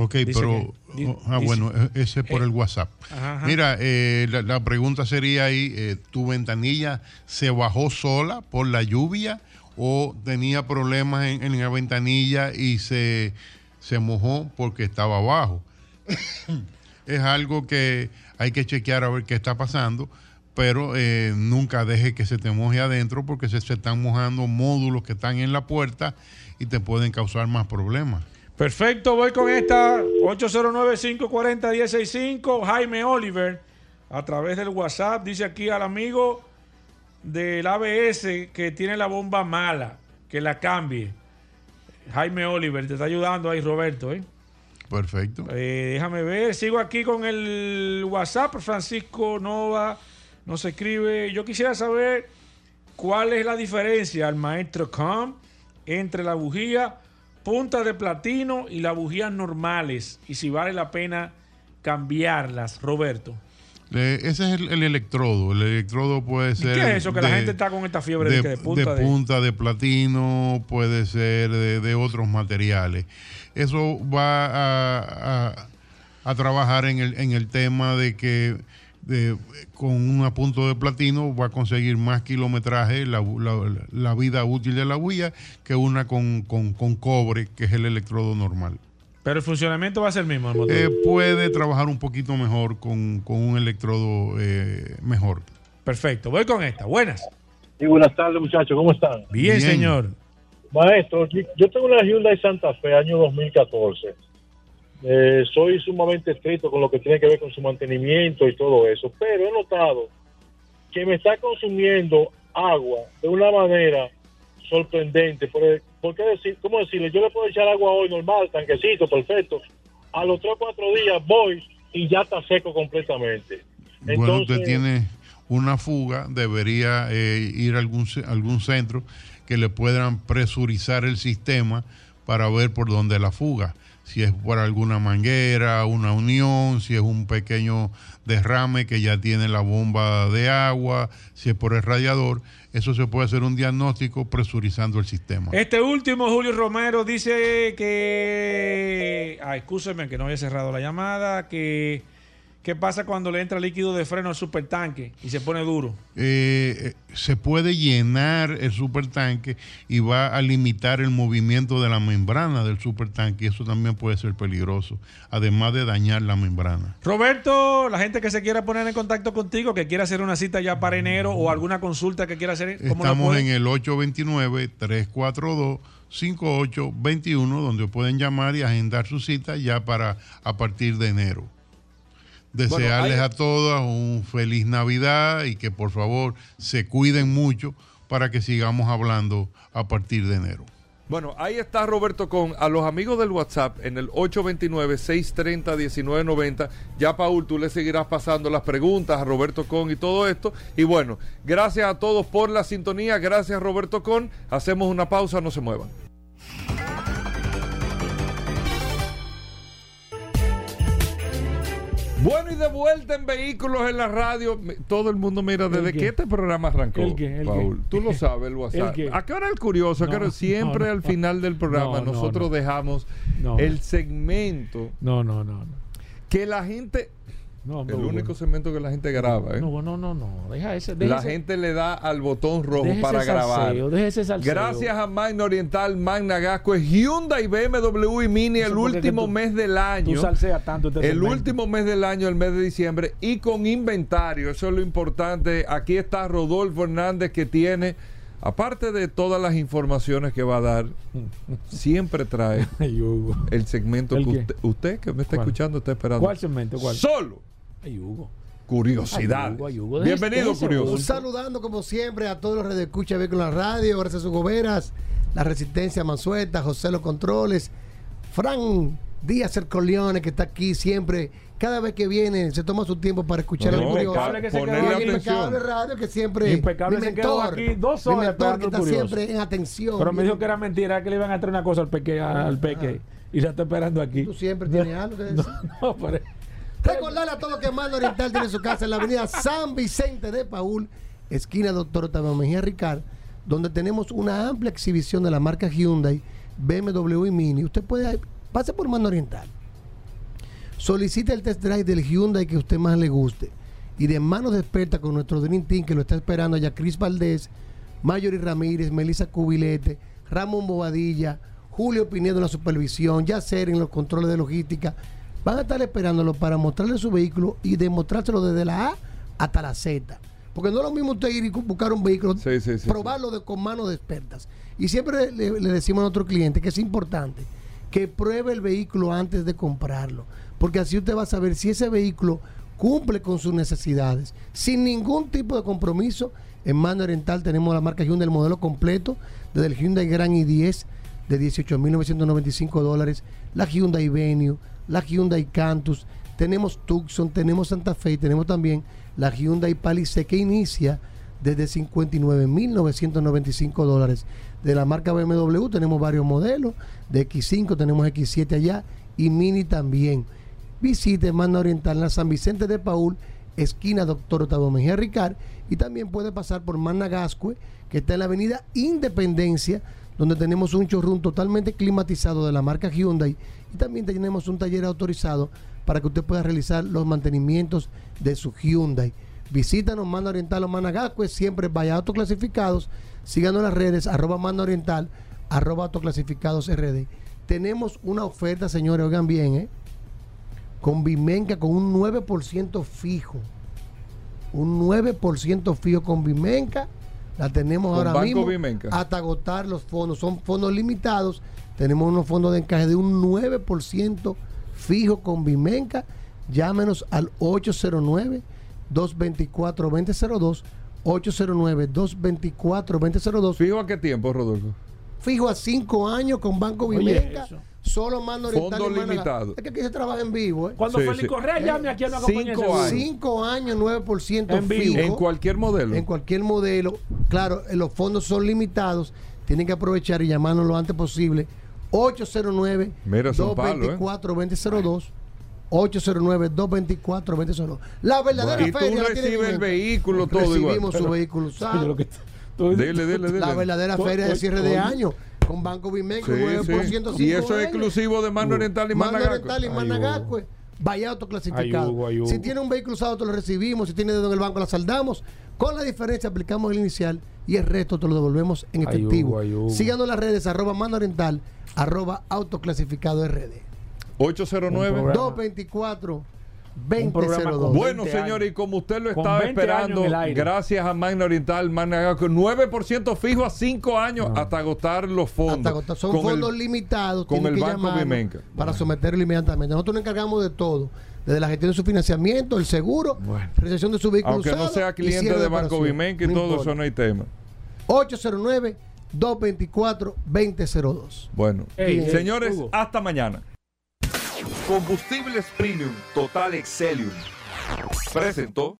Ok, Dice pero. que- di- ah, dice- bueno, e- ese es por Eh, el WhatsApp. ajá, ajá. Mira, eh, la, la pregunta sería ahí: eh, ¿tu ventanilla se bajó sola por la lluvia o tenía problemas en, la ventanilla y se, se mojó porque estaba abajo? es algo que hay que chequear a ver qué está pasando, pero eh, nunca deje que se te moje adentro porque se, se están mojando módulos que están en la puerta y te pueden causar más problemas. Perfecto, voy con esta 809-540-165. Jaime Oliver, a través del WhatsApp, dice aquí al amigo del ABS que tiene la bomba mala, que la cambie. Jaime Oliver, te está ayudando ahí, Roberto. ¿eh? Perfecto. Eh, déjame ver, sigo aquí con el WhatsApp. Francisco Nova nos escribe. Yo quisiera saber cuál es la diferencia al maestro Com entre la bujía punta de platino y las bujías normales y si vale la pena cambiarlas, Roberto. Ese es el, el electrodo. El electrodo puede ¿Y ser. qué es eso? Que la de- gente está con esta fiebre de, que de punta de, punta de platino, puede ser de, de otros materiales. Eso va a, a- a trabajar en el, en el tema de que de- con una punta de platino va a conseguir más kilometraje, la, la- la vida útil de la huella, que una con, con- con cobre, que es el electrodo normal. Pero el funcionamiento va a ser el mismo. el motor. Eh, puede trabajar un poquito mejor con, con un electrodo eh, mejor. Perfecto, voy con esta. Buenas. Sí, buenas tardes, muchachos. ¿Cómo están? Bien, señor. Maestro, yo- yo tengo una Hyundai Santa Fe, año 2014. Eh, soy sumamente estricto con lo que tiene que ver con su mantenimiento y todo eso, pero he notado que me está consumiendo agua de una manera sorprendente. Por, ¿por qué decir, ¿Cómo decirle? Yo le puedo echar agua hoy normal, tanquecito, perfecto. A los 3 o 4 días voy y ya está seco completamente. bueno, Entonces, usted tiene una fuga, debería eh, ir a algún, algún centro que le puedan presurizar el sistema para ver por dónde la fuga. Si es por alguna manguera, una unión, si es un pequeño derrame que ya tiene la bomba de agua, si es por el radiador, eso se puede hacer un diagnóstico presurizando el sistema. Este último, Julio Romero, dice que. Ah, excúseme que no había cerrado la llamada. Que, ¿Qué pasa cuando le entra líquido de freno al supertanque y se pone duro? Eh, eh, se puede llenar el supertanque y va a limitar el movimiento de la membrana del supertanque y eso también puede ser peligroso, además de dañar la membrana. Roberto, la gente que se quiera poner en contacto contigo, que quiera hacer una cita ya para enero o alguna consulta que quiera hacer, ¿cómo Estamos en el 829-342-5821, donde pueden llamar y agendar su cita ya para a partir de enero. Desearles hay- a todas un feliz Navidad y que por favor se cuiden mucho para que sigamos hablando a partir de enero. Bueno, ahí está Roberto con a los amigos del WhatsApp en el 829-630-1990. Ya, Paul, tú le seguirás pasando las preguntas a Roberto Con y todo esto. Y bueno, gracias a todos por la sintonía. Gracias, Roberto Con. Hacemos una pausa, no se muevan. Bueno, y de vuelta en vehículos en la radio. Todo el mundo mira desde qué? que este programa arrancó. ¿El qué? ¿El Paul, qué? tú lo sabes, el WhatsApp. ¿El qué? ¿A qué hora el curioso? ¿A qué No? Siempre no, al final del programa No, no, nosotros no. dejamos el segmento no, no. no. que la gente. No, el único segmento que la gente graba, ¿eh? No, no, no, no. Deja ese. La ese- gente le da al botón rojo para grabar. salseo, deje ese. Gracias a Magna Oriental, Magna Gasco, Hyundai, BMW y Mini el último tú- mes del año. Tú salseas tanto este El segmento. último mes del año, el mes de diciembre, y con inventario, eso es lo importante. Aquí está Rodolfo Hernández que tiene, aparte de todas las informaciones que va a dar, siempre trae el segmento ¿El que usted, usted que me está ¿Cuál? escuchando está esperando. ¿Cuál segmento? ¿Cuál? Solo Ay, Hugo. curiosidades. Ay, Hugo, ay, Hugo, deje- Bienvenido, curioso. Saludando como siempre a todos los redes de con la radio, gracias a sus goberas, la Resistencia Mansueta, José Los Controles, Fran Díaz Cercoleone que está aquí siempre, cada vez que viene se toma su tiempo para escuchar No, al curioso. impecable que se Ponerle quedó el impecable radio que siempre Impecable mi se quedó mentor, aquí dos mi horas mentor esperando que el está curioso. siempre en atención. Pero me dijo que era mentira, que le iban a traer una cosa al peque. Al peque y la está esperando aquí. Tú siempre tienes algo que decir. No, pero- Recordarle a todos que Mano Oriental tiene su casa en la avenida San Vicente de Paul, esquina Doctor Octavio Mejía Ricard, donde tenemos una amplia exhibición de la marca Hyundai, BMW y Mini. Usted puede, pase por Mano Oriental. Solicite el test drive del Hyundai que usted más le guste. Y de manos de experta con nuestro Dream Team que lo está esperando allá, Cris Valdés, Mayori Ramírez, Melissa Cubilete, Ramón Bobadilla, Julio Pinedo en la supervisión, Yacer en los controles de logística. Van a estar esperándolo para mostrarle su vehículo y demostrárselo desde la A hasta la Z. Porque no es lo mismo usted ir y buscar un vehículo, Sí, sí, sí, probarlo de, con manos de expertas. Y siempre le, le decimos a nuestro cliente que es importante que pruebe el vehículo antes de comprarlo. Porque así usted va a saber si ese vehículo cumple con sus necesidades. Sin ningún tipo de compromiso, en Mano Oriental tenemos la marca Hyundai, el modelo completo, desde el Hyundai Grand i10 de 18.995 dólares, la Hyundai Venue, la Hyundai Cantus, tenemos Tucson, tenemos Santa Fe y tenemos también la Hyundai Palisade que inicia desde 59.995 dólares. De la marca BMW tenemos varios modelos, de X5 tenemos X7 allá y Mini también. Visite Manda Oriental en la San Vicente de Paul, esquina Doctor Octavio Mejía Ricard, y también puede pasar por Managascue, que está en la avenida Independencia, donde tenemos un showroom totalmente climatizado de la marca Hyundai y también tenemos un taller autorizado para que usted pueda realizar los mantenimientos de su Hyundai. Visítanos Manda Oriental o Managascue, siempre vaya autoclasificados, síganos en las redes, arroba Manda Oriental, arroba autoclasificados RD. Tenemos una oferta, señores, oigan bien, ¿eh? con Vimenca con un 9% fijo. Un 9% fijo con Vimenca. La tenemos Con ahora Banco mismo Vimenca. hasta agotar los fondos. Son fondos limitados. Tenemos unos fondos de encaje de un 9% fijo con Vimenca. Llámenos al 809-224-2002. 809-224-2002. ¿Fijo a qué tiempo, Rodolfo? Fijo a 5 años con Banco Oye, Vimenca. eso. Solo mando oriental Fondo y limitado. Es que aquí se trabaja en vivo, ¿eh? Cuando Sí, Félix sí. Correa llame aquí a una compañía Cinco años. 5 años, 9% En vivo. fijo. En cualquier modelo. En cualquier modelo. Claro, eh, los fondos son limitados. Tienen que aprovechar y llamarnos lo antes posible. 809 Mira, es un palo, ¿eh? 224 2002 809 224 2002 La verdadera y tú feria la tiene recibes el vehículo todo igual. Recibimos su vehículo usado. Dele, dele, dele. La verdadera Tú- feria de tú- cierre de año con Banco Vimenca, Sí, 9% sí. cinco Y eso es exclusivo de Mano Oriental y Mano. Oriental y Ay, Managascue. vaya autoclasificado. Ay, Hugo, ay, Hugo. Si tiene un vehículo usado, te lo recibimos. Si tiene dedo en el banco, la saldamos. Con la diferencia, aplicamos el inicial y el resto te lo devolvemos en efectivo. Síganos las redes, arroba mano oriental, arroba autoclasificado RD. 809 224 Un programa 2002. Bueno, 20 señores, y como usted lo estaba 20 esperando, gracias a Magna Oriental, Magna con 9% fijo a 5 años hasta agotar los fondos. Hasta agotar. Son Con el- fondos limitados. con el que Banco Vimenca. Para someterlo inmediatamente. Nosotros nos encargamos de todo. Desde la gestión de su financiamiento, el seguro, recepción de su vehículo Aunque no sea y cliente de Banco. Vimenca y No todo importa. eso no hay tema. 809-224-2002. Bueno, Ey, ey, señores, Hugo. hasta mañana. Combustibles Premium Total Excelium. Presentó